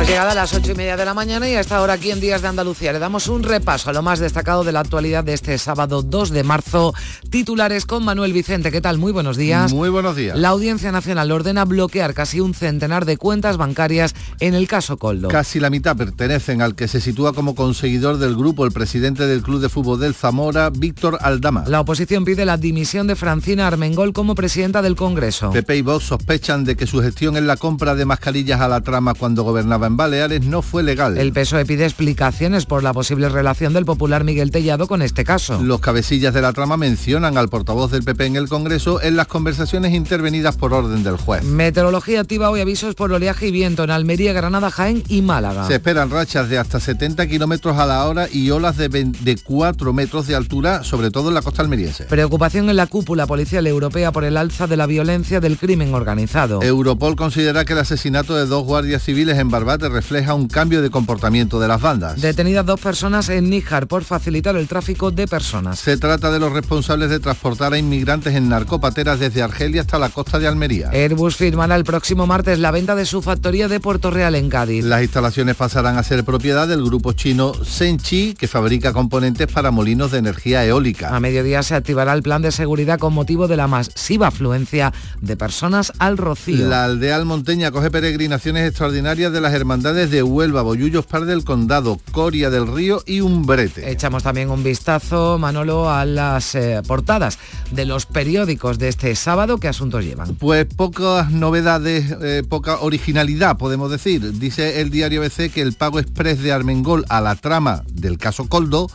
Hemos llegado a las ocho y media de la mañana y a esta hora aquí en Días de Andalucía le damos un repaso a lo más destacado de la actualidad de este sábado 2 de marzo. Titulares con Manuel Vicente. ¿Qué tal? Muy buenos días.
Muy buenos días.
La Audiencia Nacional ordena bloquear casi un centenar de cuentas bancarias en el caso Coldo.
Casi la mitad pertenecen al que se sitúa como conseguidor del grupo el presidente del Club de Fútbol del Zamora, Víctor Aldama.
La oposición pide la dimisión de Francina Armengol como presidenta del Congreso.
PP y Vox sospechan de que su gestión en la compra de mascarillas a la trama cuando gobernaba en Baleares no fue legal.
El PSOE pide explicaciones por la posible relación del popular Miguel Tellado con este caso.
Los cabecillas de la trama mencionan al portavoz del PP en el Congreso en las conversaciones intervenidas por orden del juez.
Meteorología activa hoy avisos por oleaje y viento en Almería, Granada, Jaén y Málaga.
Se esperan rachas de hasta 70 kilómetros a la hora y olas de, 20 de 4 metros de altura, sobre todo en la costa almeriense.
Preocupación en la cúpula policial europea por el alza de la violencia del crimen organizado.
Europol considera que el asesinato de dos guardias civiles en Barbate refleja un cambio de comportamiento de las bandas.
Detenidas dos personas en Níjar por facilitar el tráfico de personas.
Se trata de los responsables de transportar a inmigrantes en narcopateras desde Argelia hasta la costa de Almería.
Airbus firmará el próximo martes la venta de su factoría de Puerto Real en Cádiz.
Las instalaciones pasarán a ser propiedad del grupo chino Senchi, que fabrica componentes para molinos de energía eólica.
A mediodía se activará el plan de seguridad con motivo de la masiva afluencia de personas al Rocío.
La aldea almonteña coge peregrinaciones extraordinarias de las hermandades de Huelva, Bollullos Par del Condado, Coria del Río y Umbrete.
Echamos también un vistazo, Manolo, a las eh, portadas de los periódicos de este sábado. ¿Qué asuntos llevan?
Pues pocas novedades, eh, poca originalidad, podemos decir. Dice el diario BC que el pago express de Armengol a la trama del caso Coldo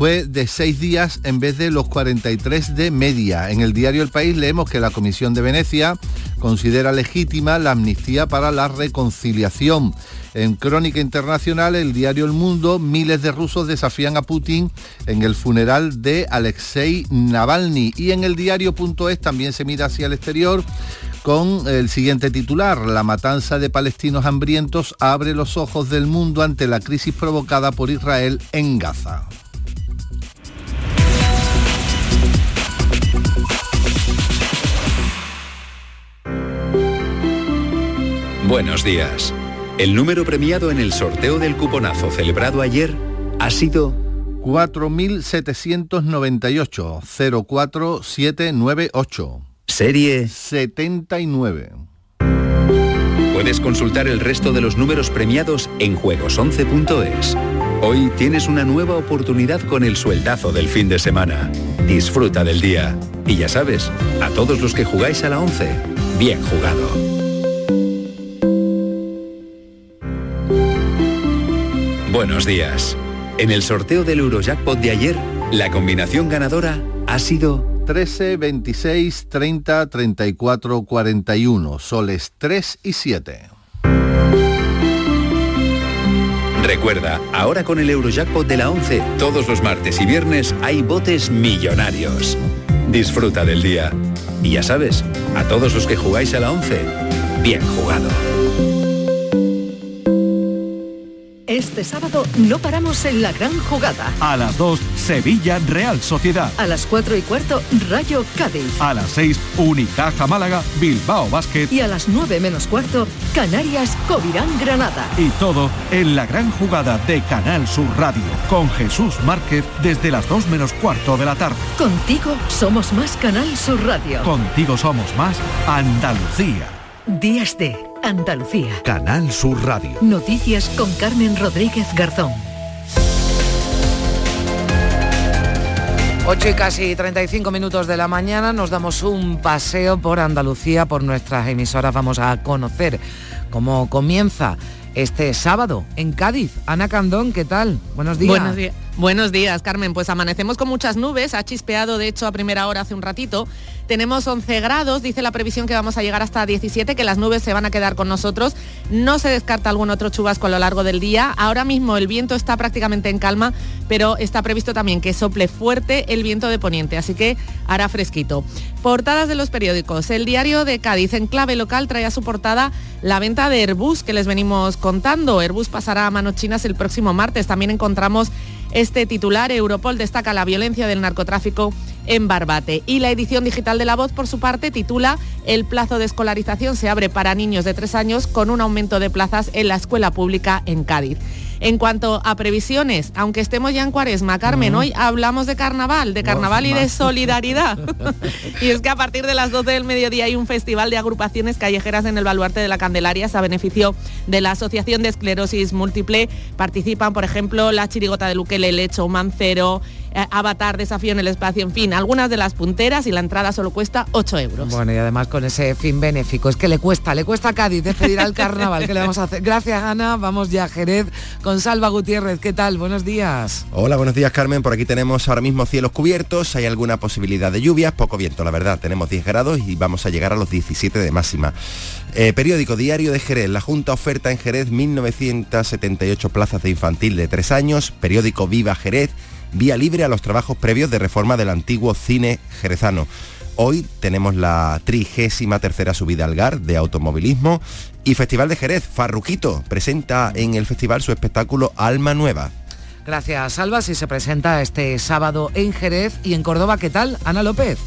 fue de seis días en vez de los 43 de media. En el diario El País leemos que la Comisión de Venecia considera legítima la amnistía para la reconciliación. En Crónica Internacional, el diario El Mundo, miles de rusos desafían a Putin en el funeral de Alexei Navalny. Y en el diario.es también se mira hacia el exterior con el siguiente titular. La matanza de palestinos hambrientos abre los ojos del mundo ante la crisis provocada por Israel en Gaza.
Buenos días. El número premiado en el sorteo del cuponazo celebrado ayer ha sido
4798 04798.
Serie
79.
Puedes consultar el resto de los números premiados en juegos11.es. Hoy tienes una nueva oportunidad con el sueldazo del fin de semana. Disfruta del día. Y ya sabes, a todos los que jugáis a la 11, bien jugado. Buenos días. En el sorteo del Eurojackpot de ayer, la combinación ganadora ha sido
13, 26, 30, 34, 41. Soles 3 y 7.
Recuerda, ahora con el Eurojackpot de la 11, todos los martes y viernes hay botes millonarios. Disfruta del día. Y ya sabes, a todos los que jugáis a la 11, bien jugado.
Este sábado no paramos en la gran jugada.
A las 2, Sevilla Real Sociedad.
A las 4 y cuarto, Rayo Cádiz.
A las 6, Unicaja Málaga, Bilbao Basket.
Y a las 9 menos cuarto, Canarias Covirán Granada.
Y todo en la gran jugada de Canal Sur Radio, con Jesús Márquez desde las 2 menos cuarto de la tarde.
Contigo somos más Canal Sur Radio.
Contigo somos más Andalucía.
Días de Andalucía.
Canal Sur Radio.
Noticias con Carmen Rodríguez Garzón.
8 y casi 35 minutos de la mañana nos damos un paseo por Andalucía, por nuestras emisoras. Vamos a conocer cómo comienza este sábado en Cádiz. Ana Candón, ¿qué tal? Buenos días.
Buenos días. Buenos días, Carmen. Pues amanecemos con muchas nubes, ha chispeado de hecho a primera hora hace un ratito. Tenemos 11 grados, dice la previsión que vamos a llegar hasta 17, que las nubes se van a quedar con nosotros. No se descarta algún otro chubasco a lo largo del día. Ahora mismo el viento está prácticamente en calma, pero está previsto también que sople fuerte el viento de poniente, así que hará fresquito. Portadas de los periódicos. El diario de Cádiz en clave local trae a su portada la venta de Airbus que les venimos contando. Airbus pasará a manos chinas el próximo martes. También encontramos este titular, Europol destaca la violencia del narcotráfico en Barbate. Y la edición digital de La Voz, por su parte, titula El plazo de escolarización se abre para niños de tres años con un aumento de plazas en la escuela pública en Cádiz. En cuanto a previsiones, aunque estemos ya en cuaresma, Carmen, hoy hablamos de carnaval, de carnaval y de solidaridad. y es que a partir de las 12 del mediodía hay un festival de agrupaciones callejeras en el baluarte de la Candelaria a beneficio de la Asociación de Esclerosis Múltiple. Participan, por ejemplo, la Chirigota de Luquele, Lecho, Mancero, Avatar, Desafío en el Espacio, en fin, algunas de las punteras y la entrada solo cuesta 8 euros.
Bueno, y además con ese fin benéfico, es que le cuesta, le cuesta a Cádiz despedir al carnaval, ¿qué le vamos a hacer? Gracias, Ana, vamos ya a Jerez con Salva Gutiérrez, ¿qué tal? Buenos días.
Hola, buenos días, Carmen, por aquí tenemos ahora mismo cielos cubiertos, hay alguna posibilidad de lluvias, poco viento, la verdad, tenemos 10 grados y vamos a llegar a los 17 de máxima. Eh, periódico Diario de Jerez, la Junta oferta en Jerez 1978 plazas de infantil de 3 años, periódico Viva Jerez, vía libre a los trabajos previos de reforma del antiguo cine jerezano. Hoy tenemos la trigésima tercera subida al GAR de automovilismo y Festival de Jerez, Farruquito, presenta en el festival su espectáculo Alma Nueva.
Gracias, Salva. Si se presenta este sábado en Jerez y en Córdoba, ¿qué tal? Ana López.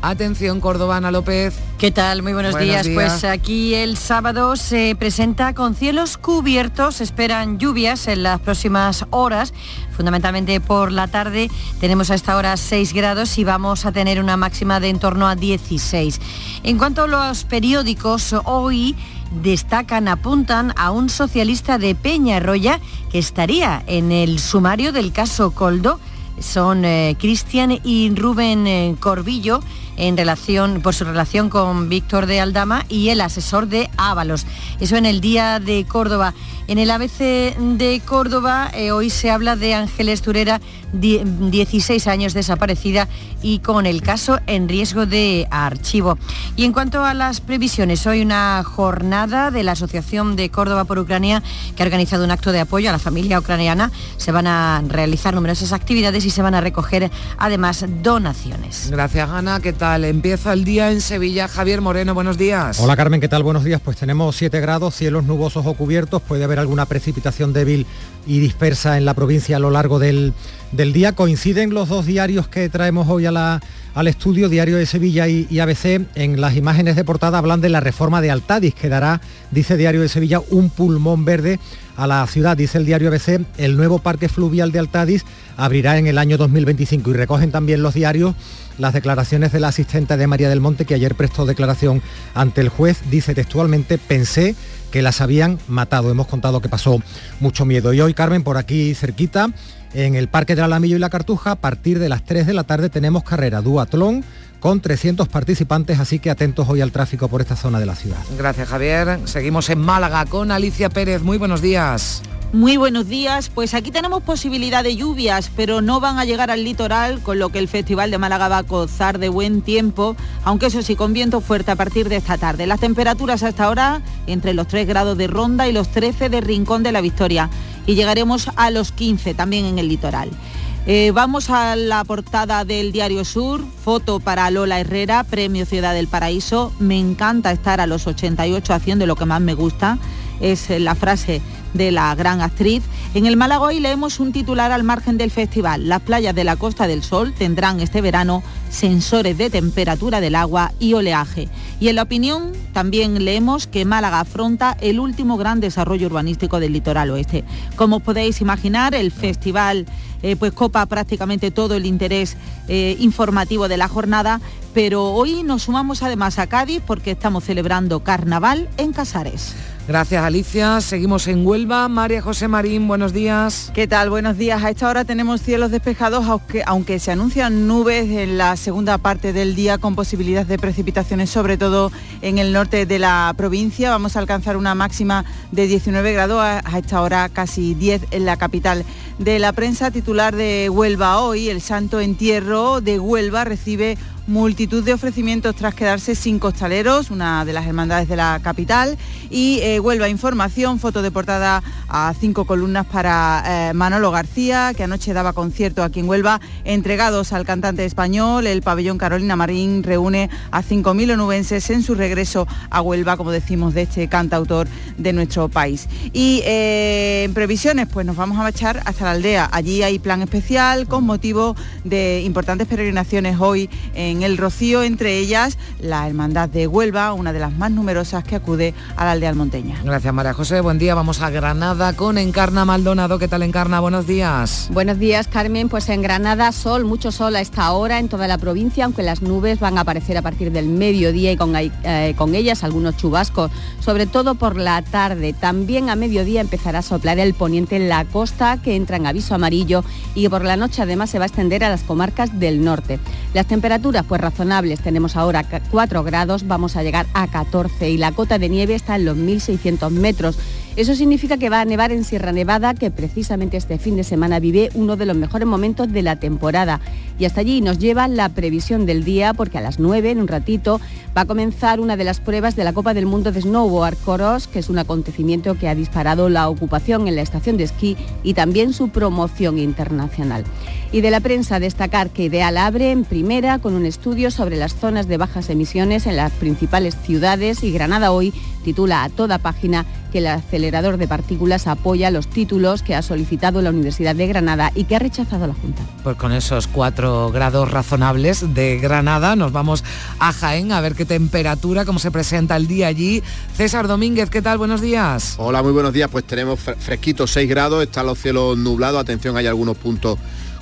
Atención, Córdoba, Ana López.
¿Qué tal? Muy buenos,
Buenos
días.
días.
Pues aquí el sábado se presenta con cielos cubiertos, se esperan lluvias en las próximas horas, fundamentalmente por la tarde. Tenemos a esta hora 6 grados y vamos a tener una máxima de en torno a 16. En cuanto a los periódicos, hoy destacan, apuntan a un socialista de Peñarroya que estaría en el sumario del caso Coldo son eh, Cristian y Rubén eh, Corbillo en relación por su relación con Víctor de Aldama y el asesor de Ábalos. Eso en el día de Córdoba. En el ABC de Córdoba eh, hoy se habla de Ángeles Turera, die- 16 años desaparecida y con el caso en riesgo de archivo. Y en cuanto a las previsiones, hoy una jornada de la Asociación de Córdoba por Ucrania que ha organizado un acto de apoyo a la familia ucraniana. Se van a realizar numerosas actividades y se van a recoger además donaciones.
Gracias, Ana. ¿Qué tal? Empieza el día en Sevilla. Javier Moreno, buenos días.
Hola Carmen, ¿qué tal? Buenos días. Pues tenemos 7 grados, cielos nubosos o cubiertos, puede haber alguna precipitación débil y dispersa en la provincia a lo largo del, del día. Coinciden los dos diarios que traemos hoy al estudio, Diario de Sevilla y, y ABC, en las imágenes de portada hablan de la reforma de Altadis, que dará, dice Diario de Sevilla, un pulmón verde a la ciudad. Dice el diario ABC, el nuevo parque fluvial de Altadis abrirá en el año 2025 y recogen también los diarios las declaraciones de la asistente de María del Monte que ayer prestó declaración ante el juez. Dice textualmente, pensé que las habían matado. Hemos contado que pasó mucho miedo. Y hoy, Carmen, por aquí cerquita, en el Parque del Alamillo y la Cartuja, a partir de las 3 de la tarde tenemos carrera duatlón con 300 participantes, así que atentos hoy al tráfico por esta zona de la ciudad.
Gracias, Javier. Seguimos en Málaga con Alicia Pérez. Muy buenos días.
Muy buenos días, pues aquí tenemos posibilidad de lluvias, pero no van a llegar al litoral, con lo que el Festival de Málaga va a gozar de buen tiempo, aunque eso sí, con viento fuerte a partir de esta tarde. Las temperaturas hasta ahora entre los 3 grados de Ronda y los 13 de Rincón de la Victoria, y llegaremos a los 15 también en el litoral. Eh, vamos a la portada del Diario Sur, foto para Lola Herrera, Premio Ciudad del Paraíso. Me encanta estar a los 88 haciendo lo que más me gusta. Es eh, la frase de la gran actriz. En el Málaga hoy leemos un titular al margen del festival. Las playas de la Costa del Sol tendrán este verano sensores de temperatura del agua y oleaje. Y en la opinión también leemos que Málaga afronta el último gran desarrollo urbanístico del litoral oeste. Como podéis imaginar, el festival eh, pues copa prácticamente todo el interés eh, informativo de la jornada, pero hoy nos sumamos además a Cádiz porque estamos celebrando carnaval en Casares.
Gracias Alicia. Seguimos en Huelva. María José Marín, buenos días.
¿Qué tal? Buenos días. A esta hora tenemos cielos despejados, aunque, aunque se anuncian nubes en la segunda parte del día con posibilidad de precipitaciones, sobre todo en el norte de la provincia. Vamos a alcanzar una máxima de 19 grados, a, a esta hora casi 10 en la capital de la prensa titular de Huelva hoy. El Santo Entierro de Huelva recibe multitud de ofrecimientos tras quedarse sin costaleros, una de las hermandades de la capital, y eh, Huelva Información, foto de portada a cinco columnas para eh, Manolo García, que anoche daba concierto aquí en Huelva, entregados al cantante español, el pabellón Carolina Marín reúne a 5.000 onubenses en su regreso a Huelva, como decimos, de este cantautor de nuestro país. Y eh, en previsiones, pues nos vamos a marchar hasta la aldea. Allí hay plan especial con motivo de importantes peregrinaciones hoy en en el Rocío, entre ellas la Hermandad de Huelva, una de las más numerosas que acude a la aldea almonteña.
Gracias María José, buen día, vamos a Granada con Encarna Maldonado. ¿Qué tal Encarna? Buenos días.
Buenos días Carmen, pues en Granada sol, mucho sol a esta hora en toda la provincia, aunque las nubes van a aparecer a partir del mediodía y con, eh, con ellas algunos chubascos, sobre todo por la tarde. También a mediodía empezará a soplar el poniente en la costa que entra en aviso amarillo y por la noche además se va a extender a las comarcas del norte. Las temperaturas pues razonables. Tenemos ahora 4 grados, vamos a llegar a 14 y la cota de nieve está en los 1.600 metros. Eso significa que va a nevar en Sierra Nevada, que precisamente este fin de semana vive uno de los mejores momentos de la temporada. Y hasta allí nos lleva la previsión del día, porque a las 9, en un ratito, va a comenzar una de las pruebas de la Copa del Mundo de Snowboard Cross, que es un acontecimiento que ha disparado la ocupación en la estación de esquí y también su promoción internacional. Y de la prensa destacar que Ideal abre en primera con un estudio sobre las zonas de bajas emisiones en las principales ciudades y Granada hoy titula a toda página que el acelerador de partículas apoya los títulos que ha solicitado la Universidad de Granada y que ha rechazado la Junta.
Pues con esos cuatro grados razonables de Granada nos vamos a Jaén a ver qué temperatura, cómo se presenta el día allí. César Domínguez, ¿qué tal? Buenos días.
Hola, muy buenos días. Pues tenemos fresquitos 6 grados, están los cielos nublados, atención, hay algunos puntos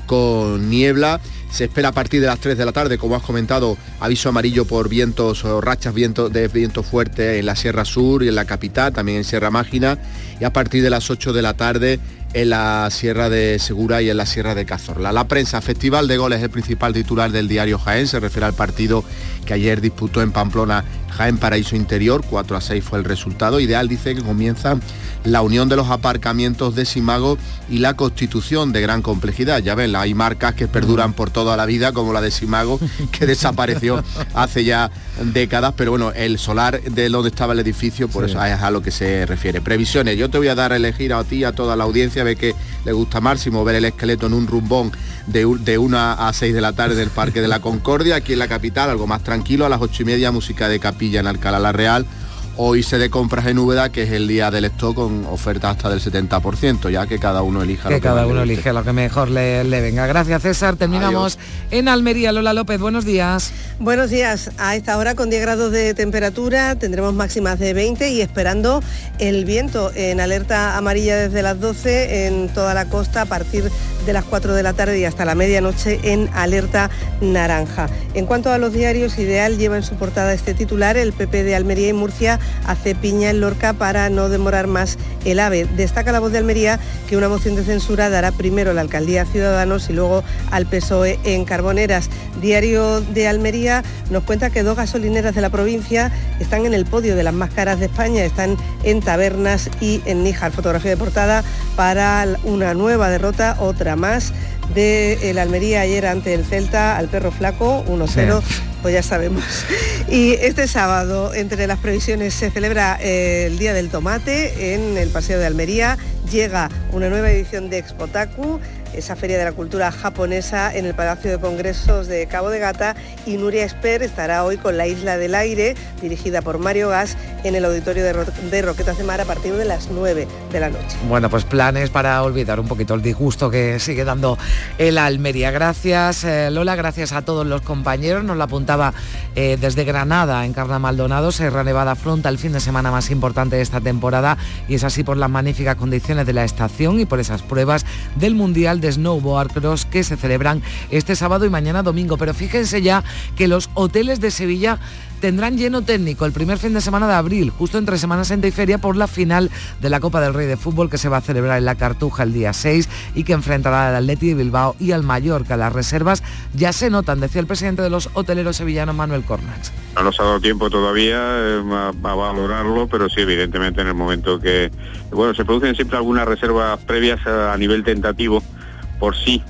con niebla. Se espera a partir de las 3 de la tarde, como has comentado, aviso amarillo por vientos o rachas de viento fuerte en la Sierra Sur y en la capital, también en Sierra Mágina. Y a partir de las 8 de la tarde en la Sierra de Segura y en la Sierra de Cazorla. La prensa, Festival de Goles es el principal titular del diario Jaén, se refiere al partido que ayer disputó en Pamplona Jaén Paraíso Interior, 4 a 6 fue el resultado. Ideal dice que comienza la unión de los aparcamientos de Simago y la constitución de gran complejidad. Ya ven, hay marcas que perduran por toda la vida, como la de Simago, que desapareció hace ya décadas, pero bueno, el solar de donde estaba el edificio, por eso es a lo que se refiere. Previsiones, yo te voy a dar a elegir a ti, a toda la audiencia, ve que le gusta más mover el esqueleto en un rumbón de, de una a 6 de la tarde del Parque de la Concordia, aquí en la capital, algo más tranquilo, a las ocho y media, música de capilla en Alcalá la Real Hoy se de compras en Úbeda, que es el día del stock con ofertas hasta del 70%, ya que cada uno elija
que
lo que
cada uno elige lo que mejor le, venga. Gracias César. Terminamos en Almería. Lola López, buenos días.
Buenos días. A esta hora con 10 grados de temperatura tendremos máximas de 20 y esperando el viento en alerta amarilla desde las 12 en toda la costa a partir de las 4 de la tarde y hasta la medianoche en alerta naranja. En cuanto a los diarios, Ideal lleva en su portada este titular, el PP de Almería y Murcia hace piña en Lorca para no demorar más el AVE. Destaca la voz de Almería que una moción de censura dará primero la alcaldía a Ciudadanos y luego al PSOE en Carboneras. Diario de Almería nos cuenta que dos gasolineras de la provincia están en el podio de las más caras de España, están en Tabernas y en Níjar. Fotografía de portada para una nueva derrota, otra más de el Almería ayer ante el Celta al perro flaco 1-0 pues ya sabemos. Y este sábado entre las previsiones se celebra eh, el Día del Tomate en el Paseo de Almería. Llega una nueva edición de Expotacu esa Feria de la Cultura Japonesa en el Palacio de Congresos de Cabo de Gata y Nuria Esper estará hoy con La Isla del Aire, dirigida por Mario Gas, en el auditorio de, de Roquetas de Mar a partir de las 9 de la noche.
Bueno, pues planes para olvidar un poquito el disgusto que sigue dando el Almería. Gracias eh, Lola, gracias a todos los compañeros. Nos lo apuntaba eh, desde Granada, en Carna Maldonado, Serra Nevada afronta el fin de semana más importante de esta temporada y es así por las magníficas condiciones de la estación y por esas pruebas del Mundial Snowboard Cross que se celebran este sábado y mañana domingo. Pero fíjense ya que los hoteles de Sevilla tendrán lleno técnico el primer fin de semana de abril, justo entre Semana Santa y Feria, por la final de la Copa del Rey de Fútbol que se va a celebrar en la Cartuja el día 6 y que enfrentará al Atleti de Bilbao y al Mallorca. Las reservas ya se notan, decía el presidente de los hoteleros sevillanos, Manuel Cornax.
No nos ha dado tiempo todavía eh, a, valorarlo, pero sí, evidentemente en el momento que, bueno, se producen siempre algunas reservas previas a nivel tentativo por sí,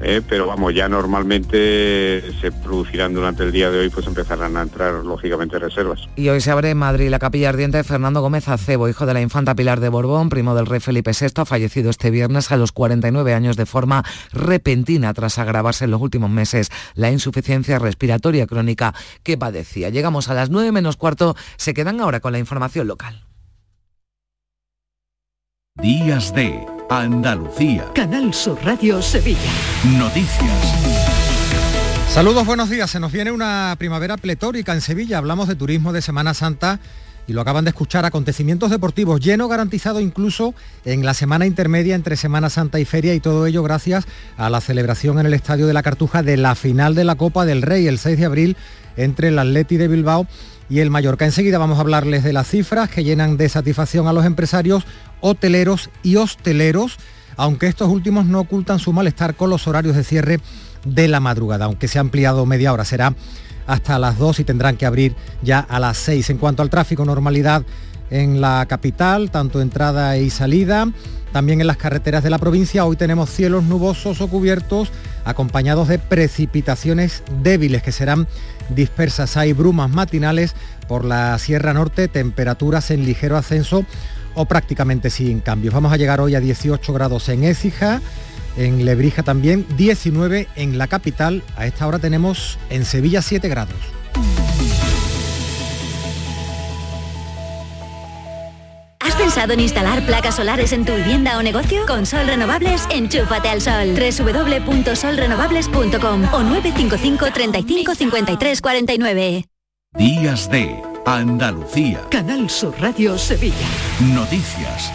eh, pero vamos, ya normalmente se producirán durante el día de hoy, pues empezarán a entrar lógicamente reservas.
Y hoy se abre en Madrid la capilla ardiente de Fernando Gómez Acebo, hijo de la infanta Pilar de Borbón, primo del rey Felipe VI, ha fallecido este viernes a los 49 años de forma repentina tras agravarse en los últimos meses la insuficiencia respiratoria crónica que padecía. Llegamos a las 9 menos cuarto, se quedan ahora con la información local.
Días de Andalucía.
Canal Sur Radio Sevilla.
Noticias.
Saludos, buenos días. Se nos viene una primavera pletórica en Sevilla. Hablamos de turismo de Semana Santa y lo acaban de escuchar, acontecimientos deportivos, lleno garantizado incluso en la semana intermedia entre Semana Santa y Feria y todo ello gracias a la celebración en el Estadio de la Cartuja de la final de la Copa del Rey el 6 de abril entre el Atleti de Bilbao y el Mallorca. Enseguida vamos a hablarles de las cifras que llenan de satisfacción a los empresarios, hoteleros y hosteleros, aunque estos últimos no ocultan su malestar con los horarios de cierre de la madrugada, aunque se ha ampliado media hora, será hasta las 2 y tendrán que abrir ya a las 6. En cuanto al tráfico, normalidad en la capital, tanto entrada y salida, también en las carreteras de la provincia. Hoy tenemos cielos nubosos o cubiertos acompañados de precipitaciones débiles que serán dispersas. Hay brumas matinales por la Sierra Norte, temperaturas en ligero ascenso o prácticamente sin cambios. Vamos a llegar hoy a 18 grados en Écija, en Lebrija también, 19 en la capital. A esta hora tenemos en Sevilla 7 grados.
Pensado en instalar placas solares en tu vivienda o negocio? Con Sol Renovables, enchúfate al sol. www.solrenovables.com o 955 35 53 49.
Días de Andalucía.
Canal Sur Radio Sevilla.
Noticias.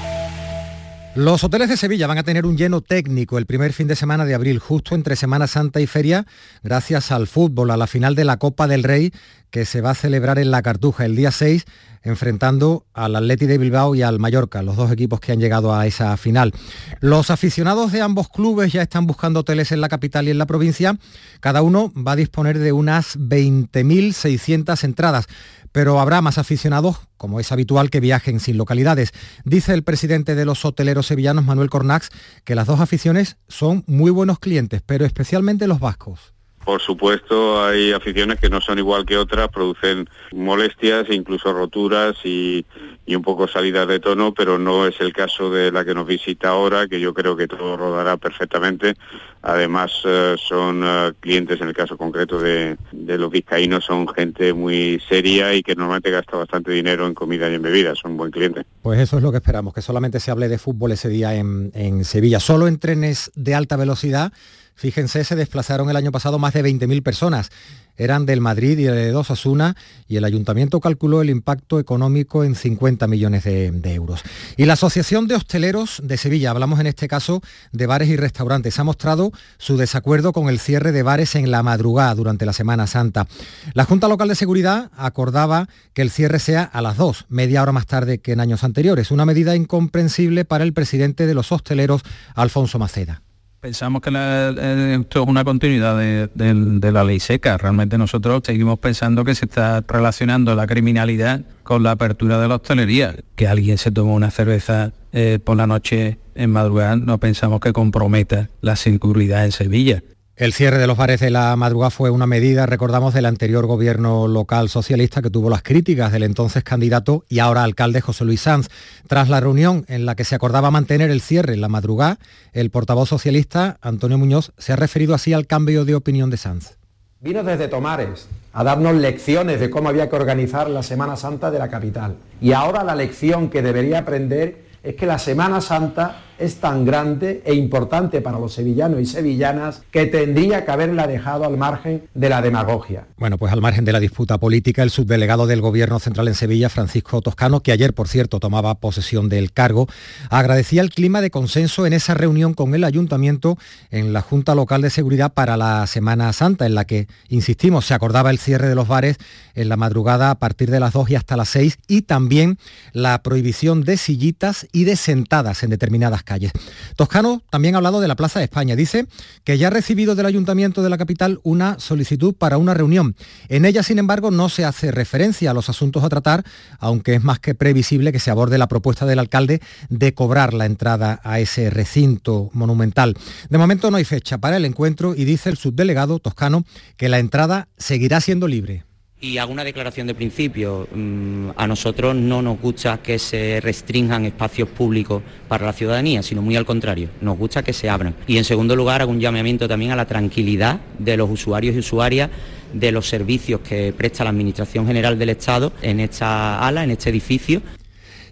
Los hoteles de Sevilla van a tener un lleno técnico el primer fin de semana de abril, justo entre Semana Santa y Feria, gracias al fútbol, a la final de la Copa del Rey, que se va a celebrar en la Cartuja el día 6, enfrentando al Atleti de Bilbao y al Mallorca, los dos equipos que han llegado a esa final. Los aficionados de ambos clubes ya están buscando hoteles en la capital y en la provincia. Cada uno va a disponer de unas 20.600 entradas pero habrá más aficionados, como es habitual, que viajen sin localidades. Dice el presidente de los hoteleros sevillanos, Manuel Cornax, que las dos aficiones son muy buenos clientes, pero especialmente los vascos.
Por supuesto, hay aficiones que no son igual que otras, producen molestias, incluso roturas y, un poco salidas de tono, pero no es el caso de la que nos visita ahora, que yo creo que todo rodará perfectamente. Además, eh, son eh, clientes, en el caso concreto de, los vizcaínos, son gente muy seria y que normalmente gasta bastante dinero en comida y en bebidas, son buen cliente.
Pues eso es lo que esperamos, que solamente se hable de fútbol ese día en Sevilla, solo en trenes de alta velocidad Fíjense, se desplazaron el año pasado más de 20.000 personas. Eran del Madrid y de dos Asuna y el ayuntamiento calculó el impacto económico en 50 millones de, de, euros. Y la Asociación de Hosteleros de Sevilla, hablamos en este caso de bares y restaurantes, ha mostrado su desacuerdo con el cierre de bares en la madrugada durante la Semana Santa. La Junta Local de Seguridad acordaba que el cierre sea a las 2, media hora más tarde que en años anteriores, una medida incomprensible para el presidente de los hosteleros, Alfonso Maceda.
Pensamos que la, esto es una continuidad de, la ley seca. Realmente nosotros seguimos pensando que se está relacionando la criminalidad con la apertura de la hostelería. Que alguien se tome una cerveza eh, por la noche en madrugada no pensamos que comprometa la seguridad en Sevilla. El cierre de los bares de la madrugada fue una medida, recordamos, del anterior gobierno local socialista que tuvo las críticas del entonces candidato y ahora alcalde José Luis Sanz. Tras la reunión en la que se acordaba mantener el cierre en la madrugada, el portavoz socialista, Antonio Muñoz, se ha referido así al cambio de opinión de Sanz.
Vino desde Tomares a darnos lecciones de cómo había que organizar la Semana Santa de la capital. Y ahora la lección que debería aprender es que la Semana Santa es tan grande e importante para los sevillanos y sevillanas que tendría que haberla dejado al margen de la demagogia.
Bueno, pues al margen de la disputa política, el subdelegado del Gobierno Central en Sevilla, Francisco Toscano, que ayer, por cierto, tomaba posesión del cargo, agradecía el clima de consenso en esa reunión con el Ayuntamiento en la Junta Local de Seguridad para la Semana Santa, en la que, insistimos, se acordaba el cierre de los bares en la madrugada a partir de las 2 y hasta las 6 y también la prohibición de sillitas y de sentadas en determinadas calles. Toscano también ha hablado de la Plaza de España. Dice que ya ha recibido del Ayuntamiento de la capital una solicitud para una reunión. En ella, sin embargo, no se hace referencia a los asuntos a tratar, aunque es más que previsible que se aborde la propuesta del alcalde de cobrar la entrada a ese recinto monumental. De momento no hay fecha para el encuentro y dice el subdelegado toscano que la entrada seguirá siendo libre.
Y hago una declaración de principio. Mm, a nosotros no nos gusta que se restrinjan espacios públicos para la ciudadanía, sino muy al contrario, nos gusta que se abran. Y en segundo lugar, hago un llamamiento también a la tranquilidad de los usuarios y usuarias de los servicios que presta la Administración General del Estado en esta ala, en este edificio.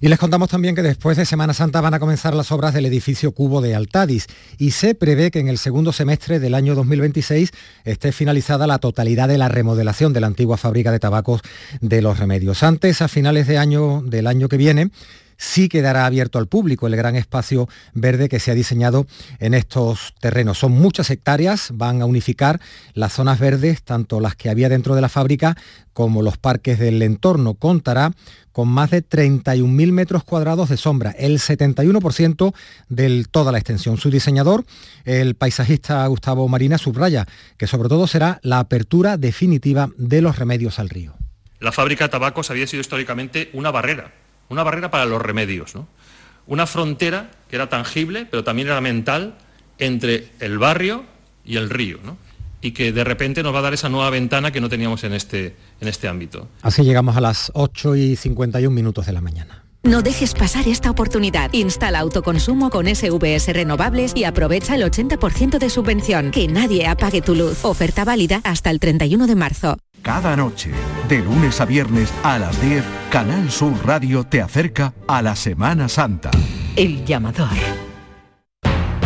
Y les contamos también que después de Semana Santa van a comenzar las obras del edificio Cubo de Altadis y se prevé que en el segundo semestre del año 2026 esté finalizada la totalidad de la remodelación de la antigua fábrica de tabacos de los remedios. Antes, a finales de año, del año que viene, sí quedará abierto al público el gran espacio verde que se ha diseñado en estos terrenos. Son muchas hectáreas, van a unificar las zonas verdes, tanto las que había dentro de la fábrica como los parques del entorno. Contará con más de 31.000 metros cuadrados de sombra, el 71% de toda la extensión. Su diseñador, el paisajista Gustavo Marina, subraya que sobre todo será la apertura definitiva de los remedios al río.
La fábrica de tabacos había sido históricamente una barrera una barrera para los remedios, una frontera que era tangible, pero también era mental, entre el barrio y el río, y que de repente nos va a dar esa nueva ventana que no teníamos en este, en este ámbito.
Así llegamos a las 8 y 51 minutos de la mañana.
No dejes pasar esta oportunidad. Instala autoconsumo con SVS Renovables y aprovecha el 80% de subvención. Que nadie apague tu luz. Oferta válida hasta el 31 de marzo.
Cada noche, de lunes a viernes a las 10, Canal Sur Radio te acerca a la Semana Santa.
El llamador.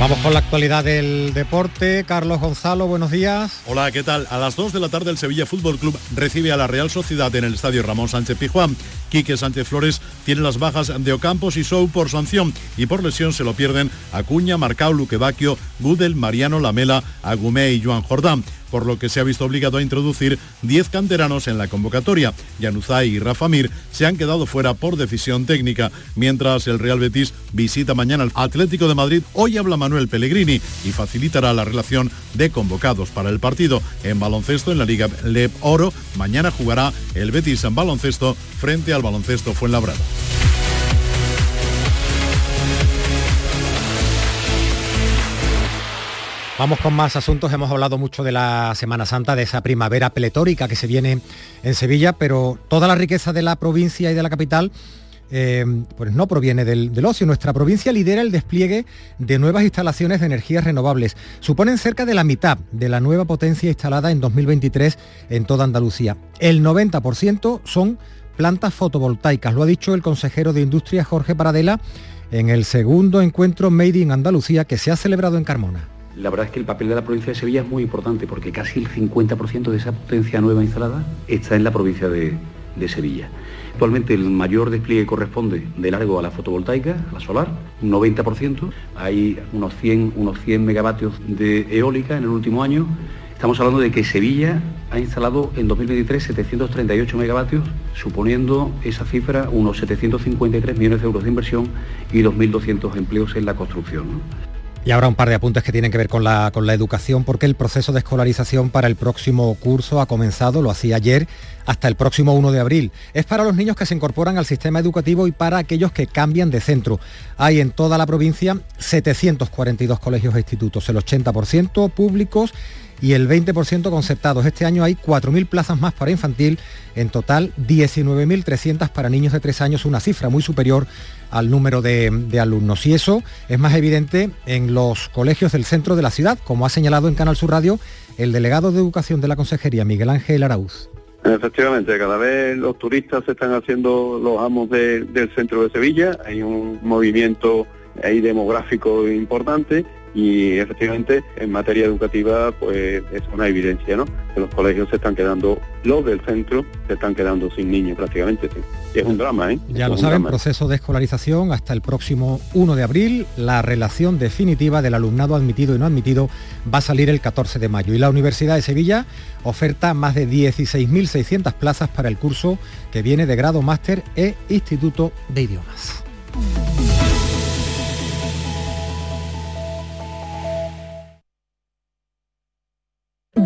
Vamos con la actualidad del deporte. Carlos Gonzalo, buenos días.
Hola, ¿qué tal? A las 2 de la tarde el Sevilla Fútbol Club recibe a la Real Sociedad en el estadio Ramón Sánchez Pijuán. Quique Sánchez Flores tiene las bajas de Ocampos y Sou por sanción y por lesión se lo pierden Acuña, Marcao, Luquevaquio, Gudel, Mariano Lamela, Agumé y Joan Jordán por lo que se ha visto obligado a introducir 10 canteranos en la convocatoria. Yanuzay y Rafa Mir se han quedado fuera por decisión técnica, mientras el Real Betis visita mañana al Atlético de Madrid. Hoy habla Manuel Pellegrini y facilitará la relación de convocados para el partido. En baloncesto en la Liga Leb Oro, mañana jugará el Betis en baloncesto frente al baloncesto Fuenlabrada.
Vamos con más asuntos. Hemos hablado mucho de la Semana Santa, de esa primavera pletórica que se viene en Sevilla, pero toda la riqueza de la provincia y de la capital eh, pues no proviene del, del, ocio. Nuestra provincia lidera el despliegue de nuevas instalaciones de energías renovables. Suponen cerca de la mitad de la nueva potencia instalada en 2023 en toda Andalucía. El 90% son plantas fotovoltaicas, lo ha dicho el consejero de Industria Jorge Paradela en el segundo encuentro Made in Andalucía que se ha celebrado en Carmona
la verdad es que el papel de la provincia de Sevilla es muy importante porque casi el 50% de esa potencia nueva instalada está en la provincia de, Sevilla. Actualmente el mayor despliegue corresponde de largo a la fotovoltaica, a la solar, un 90%. Hay unos 100, unos 100 megavatios de eólica en el último año Estamos hablando de que Sevilla ha instalado en 2023 738 megavatios, suponiendo esa cifra unos 753 millones de euros de inversión y 2.200 empleos en la construcción.
Y ahora un par de apuntes que tienen que ver con la, con la educación, porque el proceso de escolarización para el próximo curso ha comenzado, lo hacía ayer, hasta el próximo 1 de abril. Es para los niños que se incorporan al sistema educativo y para aquellos que cambian de centro. Hay en toda la provincia 742 colegios e institutos, el 80% públicos y el 20% concertados. Este año hay 4.000 plazas más para infantil, en total 19.300 para niños de 3 años, una cifra muy superior al número de, alumnos. Y eso es más evidente en los colegios del centro de la ciudad, como ha señalado en Canal Sur Radio el delegado de Educación de la Consejería, Miguel Ángel Arauz.
Efectivamente, cada vez los turistas se están haciendo los amos de, del centro de Sevilla, hay un movimiento ahí demográfico importante y efectivamente en materia educativa pues es una evidencia, ¿no? Que los colegios se están quedando, los del centro se están quedando sin niños prácticamente. Es un drama, ¿eh?
Ya lo saben, proceso de escolarización hasta el próximo 1 de abril. La relación definitiva del alumnado admitido y no admitido va a salir el 14 de mayo. Y la Universidad de Sevilla oferta más de 16.600 plazas para el curso que viene de grado máster e Instituto de Idiomas.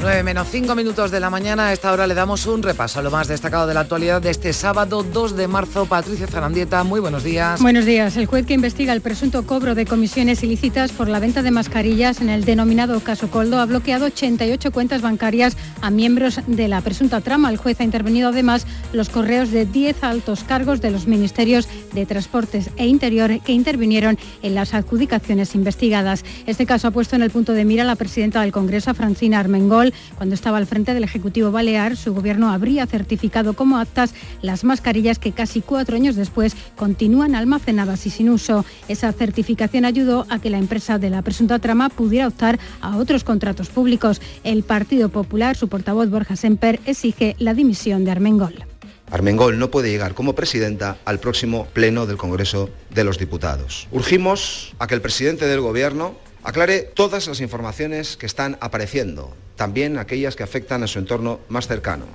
9 menos 5 minutos de la mañana. A esta hora le damos un repaso a lo más destacado de la actualidad de este sábado 2 de marzo. Patricia Zarandieta, muy buenos días.
Buenos días. El juez que investiga el presunto cobro de comisiones ilícitas por la venta de mascarillas en el denominado caso Coldo ha bloqueado 88 cuentas bancarias a miembros de la presunta trama. El juez ha intervenido además los correos de 10 altos cargos de los ministerios de Transportes e Interior que intervinieron en las adjudicaciones investigadas. Este caso ha puesto en el punto de mira a la presidenta del Congreso, Francina Armengol, cuando estaba al frente del Ejecutivo Balear, su gobierno habría certificado como actas las mascarillas que casi cuatro años después continúan almacenadas y sin uso. Esa certificación ayudó a que la empresa de la presunta trama pudiera optar a otros contratos públicos. El Partido Popular, su portavoz Borja Semper, exige la dimisión de Armengol.
Armengol no puede llegar como presidenta al próximo pleno del Congreso de los Diputados. Urgimos a que el presidente del Gobierno aclare todas las informaciones que están apareciendo, también aquellas que afectan a su entorno más cercano.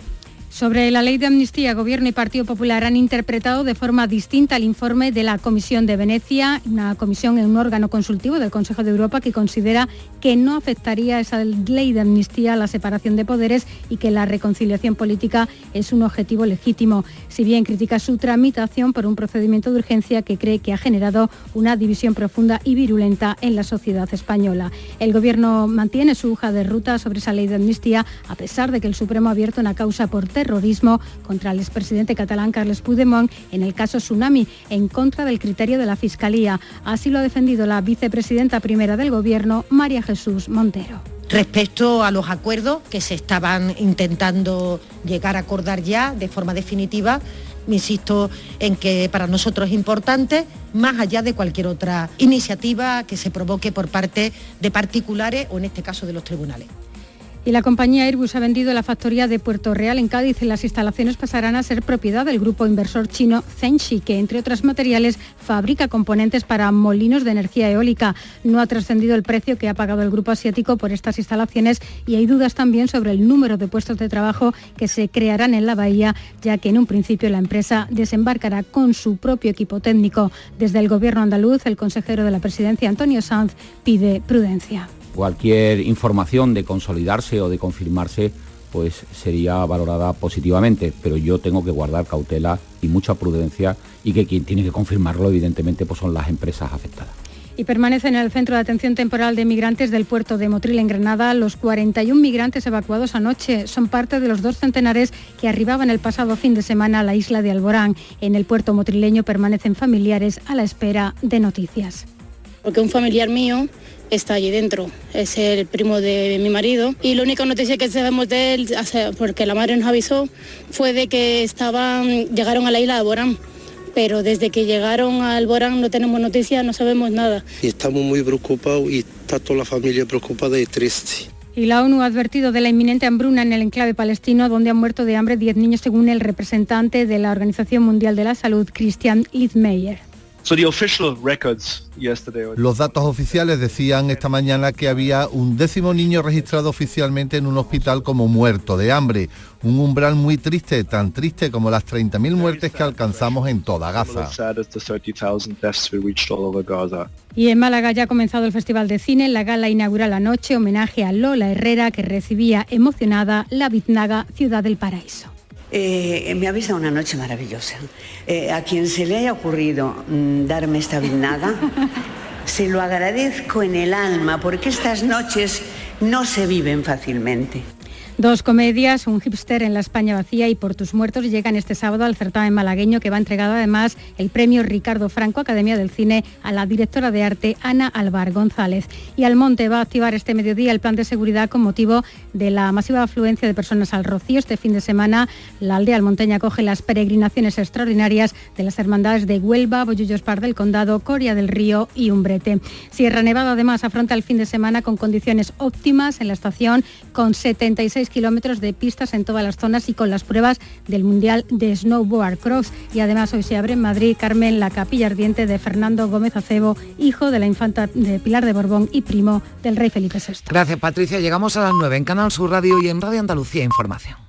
Sobre la ley de amnistía, Gobierno y Partido Popular han interpretado de forma distinta el informe de la Comisión de Venecia, una comisión en un órgano consultivo del Consejo de Europa que considera que no afectaría esa ley de amnistía a la separación de poderes y que la reconciliación política es un objetivo legítimo. Si bien critica su tramitación por un procedimiento de urgencia que cree que ha generado una división profunda y virulenta en la sociedad española. El Gobierno mantiene su hoja de ruta sobre esa ley de amnistía a pesar de que el Supremo ha abierto una causa por terrorismo contra el expresidente catalán Carles Puigdemont en el caso Tsunami, en contra del criterio de la Fiscalía. Así lo ha defendido la vicepresidenta primera del Gobierno, María Jesús Montero
respecto a los acuerdos que se estaban intentando llegar a acordar ya de forma definitiva. Insisto en que para nosotros es importante, más allá de cualquier otra iniciativa que se provoque por parte de particulares o en este caso de los tribunales.
Y la compañía Airbus ha vendido la factoría de Puerto Real en Cádiz. Las instalaciones pasarán a ser propiedad del grupo inversor chino Zenshi, que entre otros materiales fabrica componentes para molinos de energía eólica. No ha trascendido el precio que ha pagado el grupo asiático por estas instalaciones y hay dudas también sobre el número de puestos de trabajo que se crearán en la bahía, ya que en un principio la empresa desembarcará con su propio equipo técnico. Desde el gobierno andaluz, el consejero de la presidencia, Antonio Sanz, pide prudencia
cualquier información de consolidarse o de confirmarse pues sería valorada positivamente, pero yo tengo que guardar cautela y mucha prudencia y que quien tiene que confirmarlo evidentemente pues son las empresas afectadas.
Y permanece en el centro de atención temporal de migrantes del puerto de Motril en Granada los 41 migrantes evacuados anoche. Son parte de los dos centenares que arribaban el pasado fin de semana a la isla de Alborán. En el puerto motrileño permanecen familiares a la espera de noticias.
Porque un familiar mío está allí dentro. Es el primo de mi marido. Y la única noticia que sabemos de él, porque la madre nos avisó, fue de que estaban, llegaron a la isla de Borán. Pero desde que llegaron al Borán no tenemos noticias, no sabemos nada.
Y estamos muy preocupados y está toda la familia preocupada y triste.
Y la ONU ha advertido de la inminente hambruna en el enclave palestino, donde han muerto de hambre 10 niños, según el representante de la Organización Mundial de la Salud, Christian
Los datos oficiales decían esta mañana que había un décimo niño registrado oficialmente en un hospital como muerto de hambre, un umbral muy triste, tan triste como las 30.000 muertes que alcanzamos en toda Gaza.
Y en Málaga ya ha comenzado el Festival de Cine, la gala inaugural anoche, homenaje a Lola Herrera, que recibía emocionada la Biznaga Ciudad del Paraíso.
Eh, me habéis dado una noche maravillosa. Eh, a quien se le haya ocurrido mm, darme esta biznaga, se lo agradezco en el alma, porque estas noches no se viven fácilmente.
Dos comedias, un hipster en la España vacía y Por tus muertos llegan este sábado al certamen malagueño que va entregado además el premio Ricardo Franco Academia del Cine a la directora de arte Ana Alvar González. Y Almonte va a activar este mediodía el plan de seguridad con motivo de la masiva afluencia de personas al Rocío. Este fin de semana la aldea almonteña coge las peregrinaciones extraordinarias de las hermandades de Huelva, Bollullos Par del Condado, Coria del Río y Umbrete. Sierra Nevada además afronta el fin de semana con condiciones óptimas en la estación con 76 kilómetros de pistas en todas las zonas y con las pruebas del Mundial de Snowboard Cross. Y además hoy se abre en Madrid, Carmen, la capilla ardiente de Fernando Gómez Acebo, hijo de la infanta de Pilar de Borbón y primo del rey Felipe VI.
Gracias, Patricia. Llegamos a las 9 en Canal Sur Radio y en Radio Andalucía Información.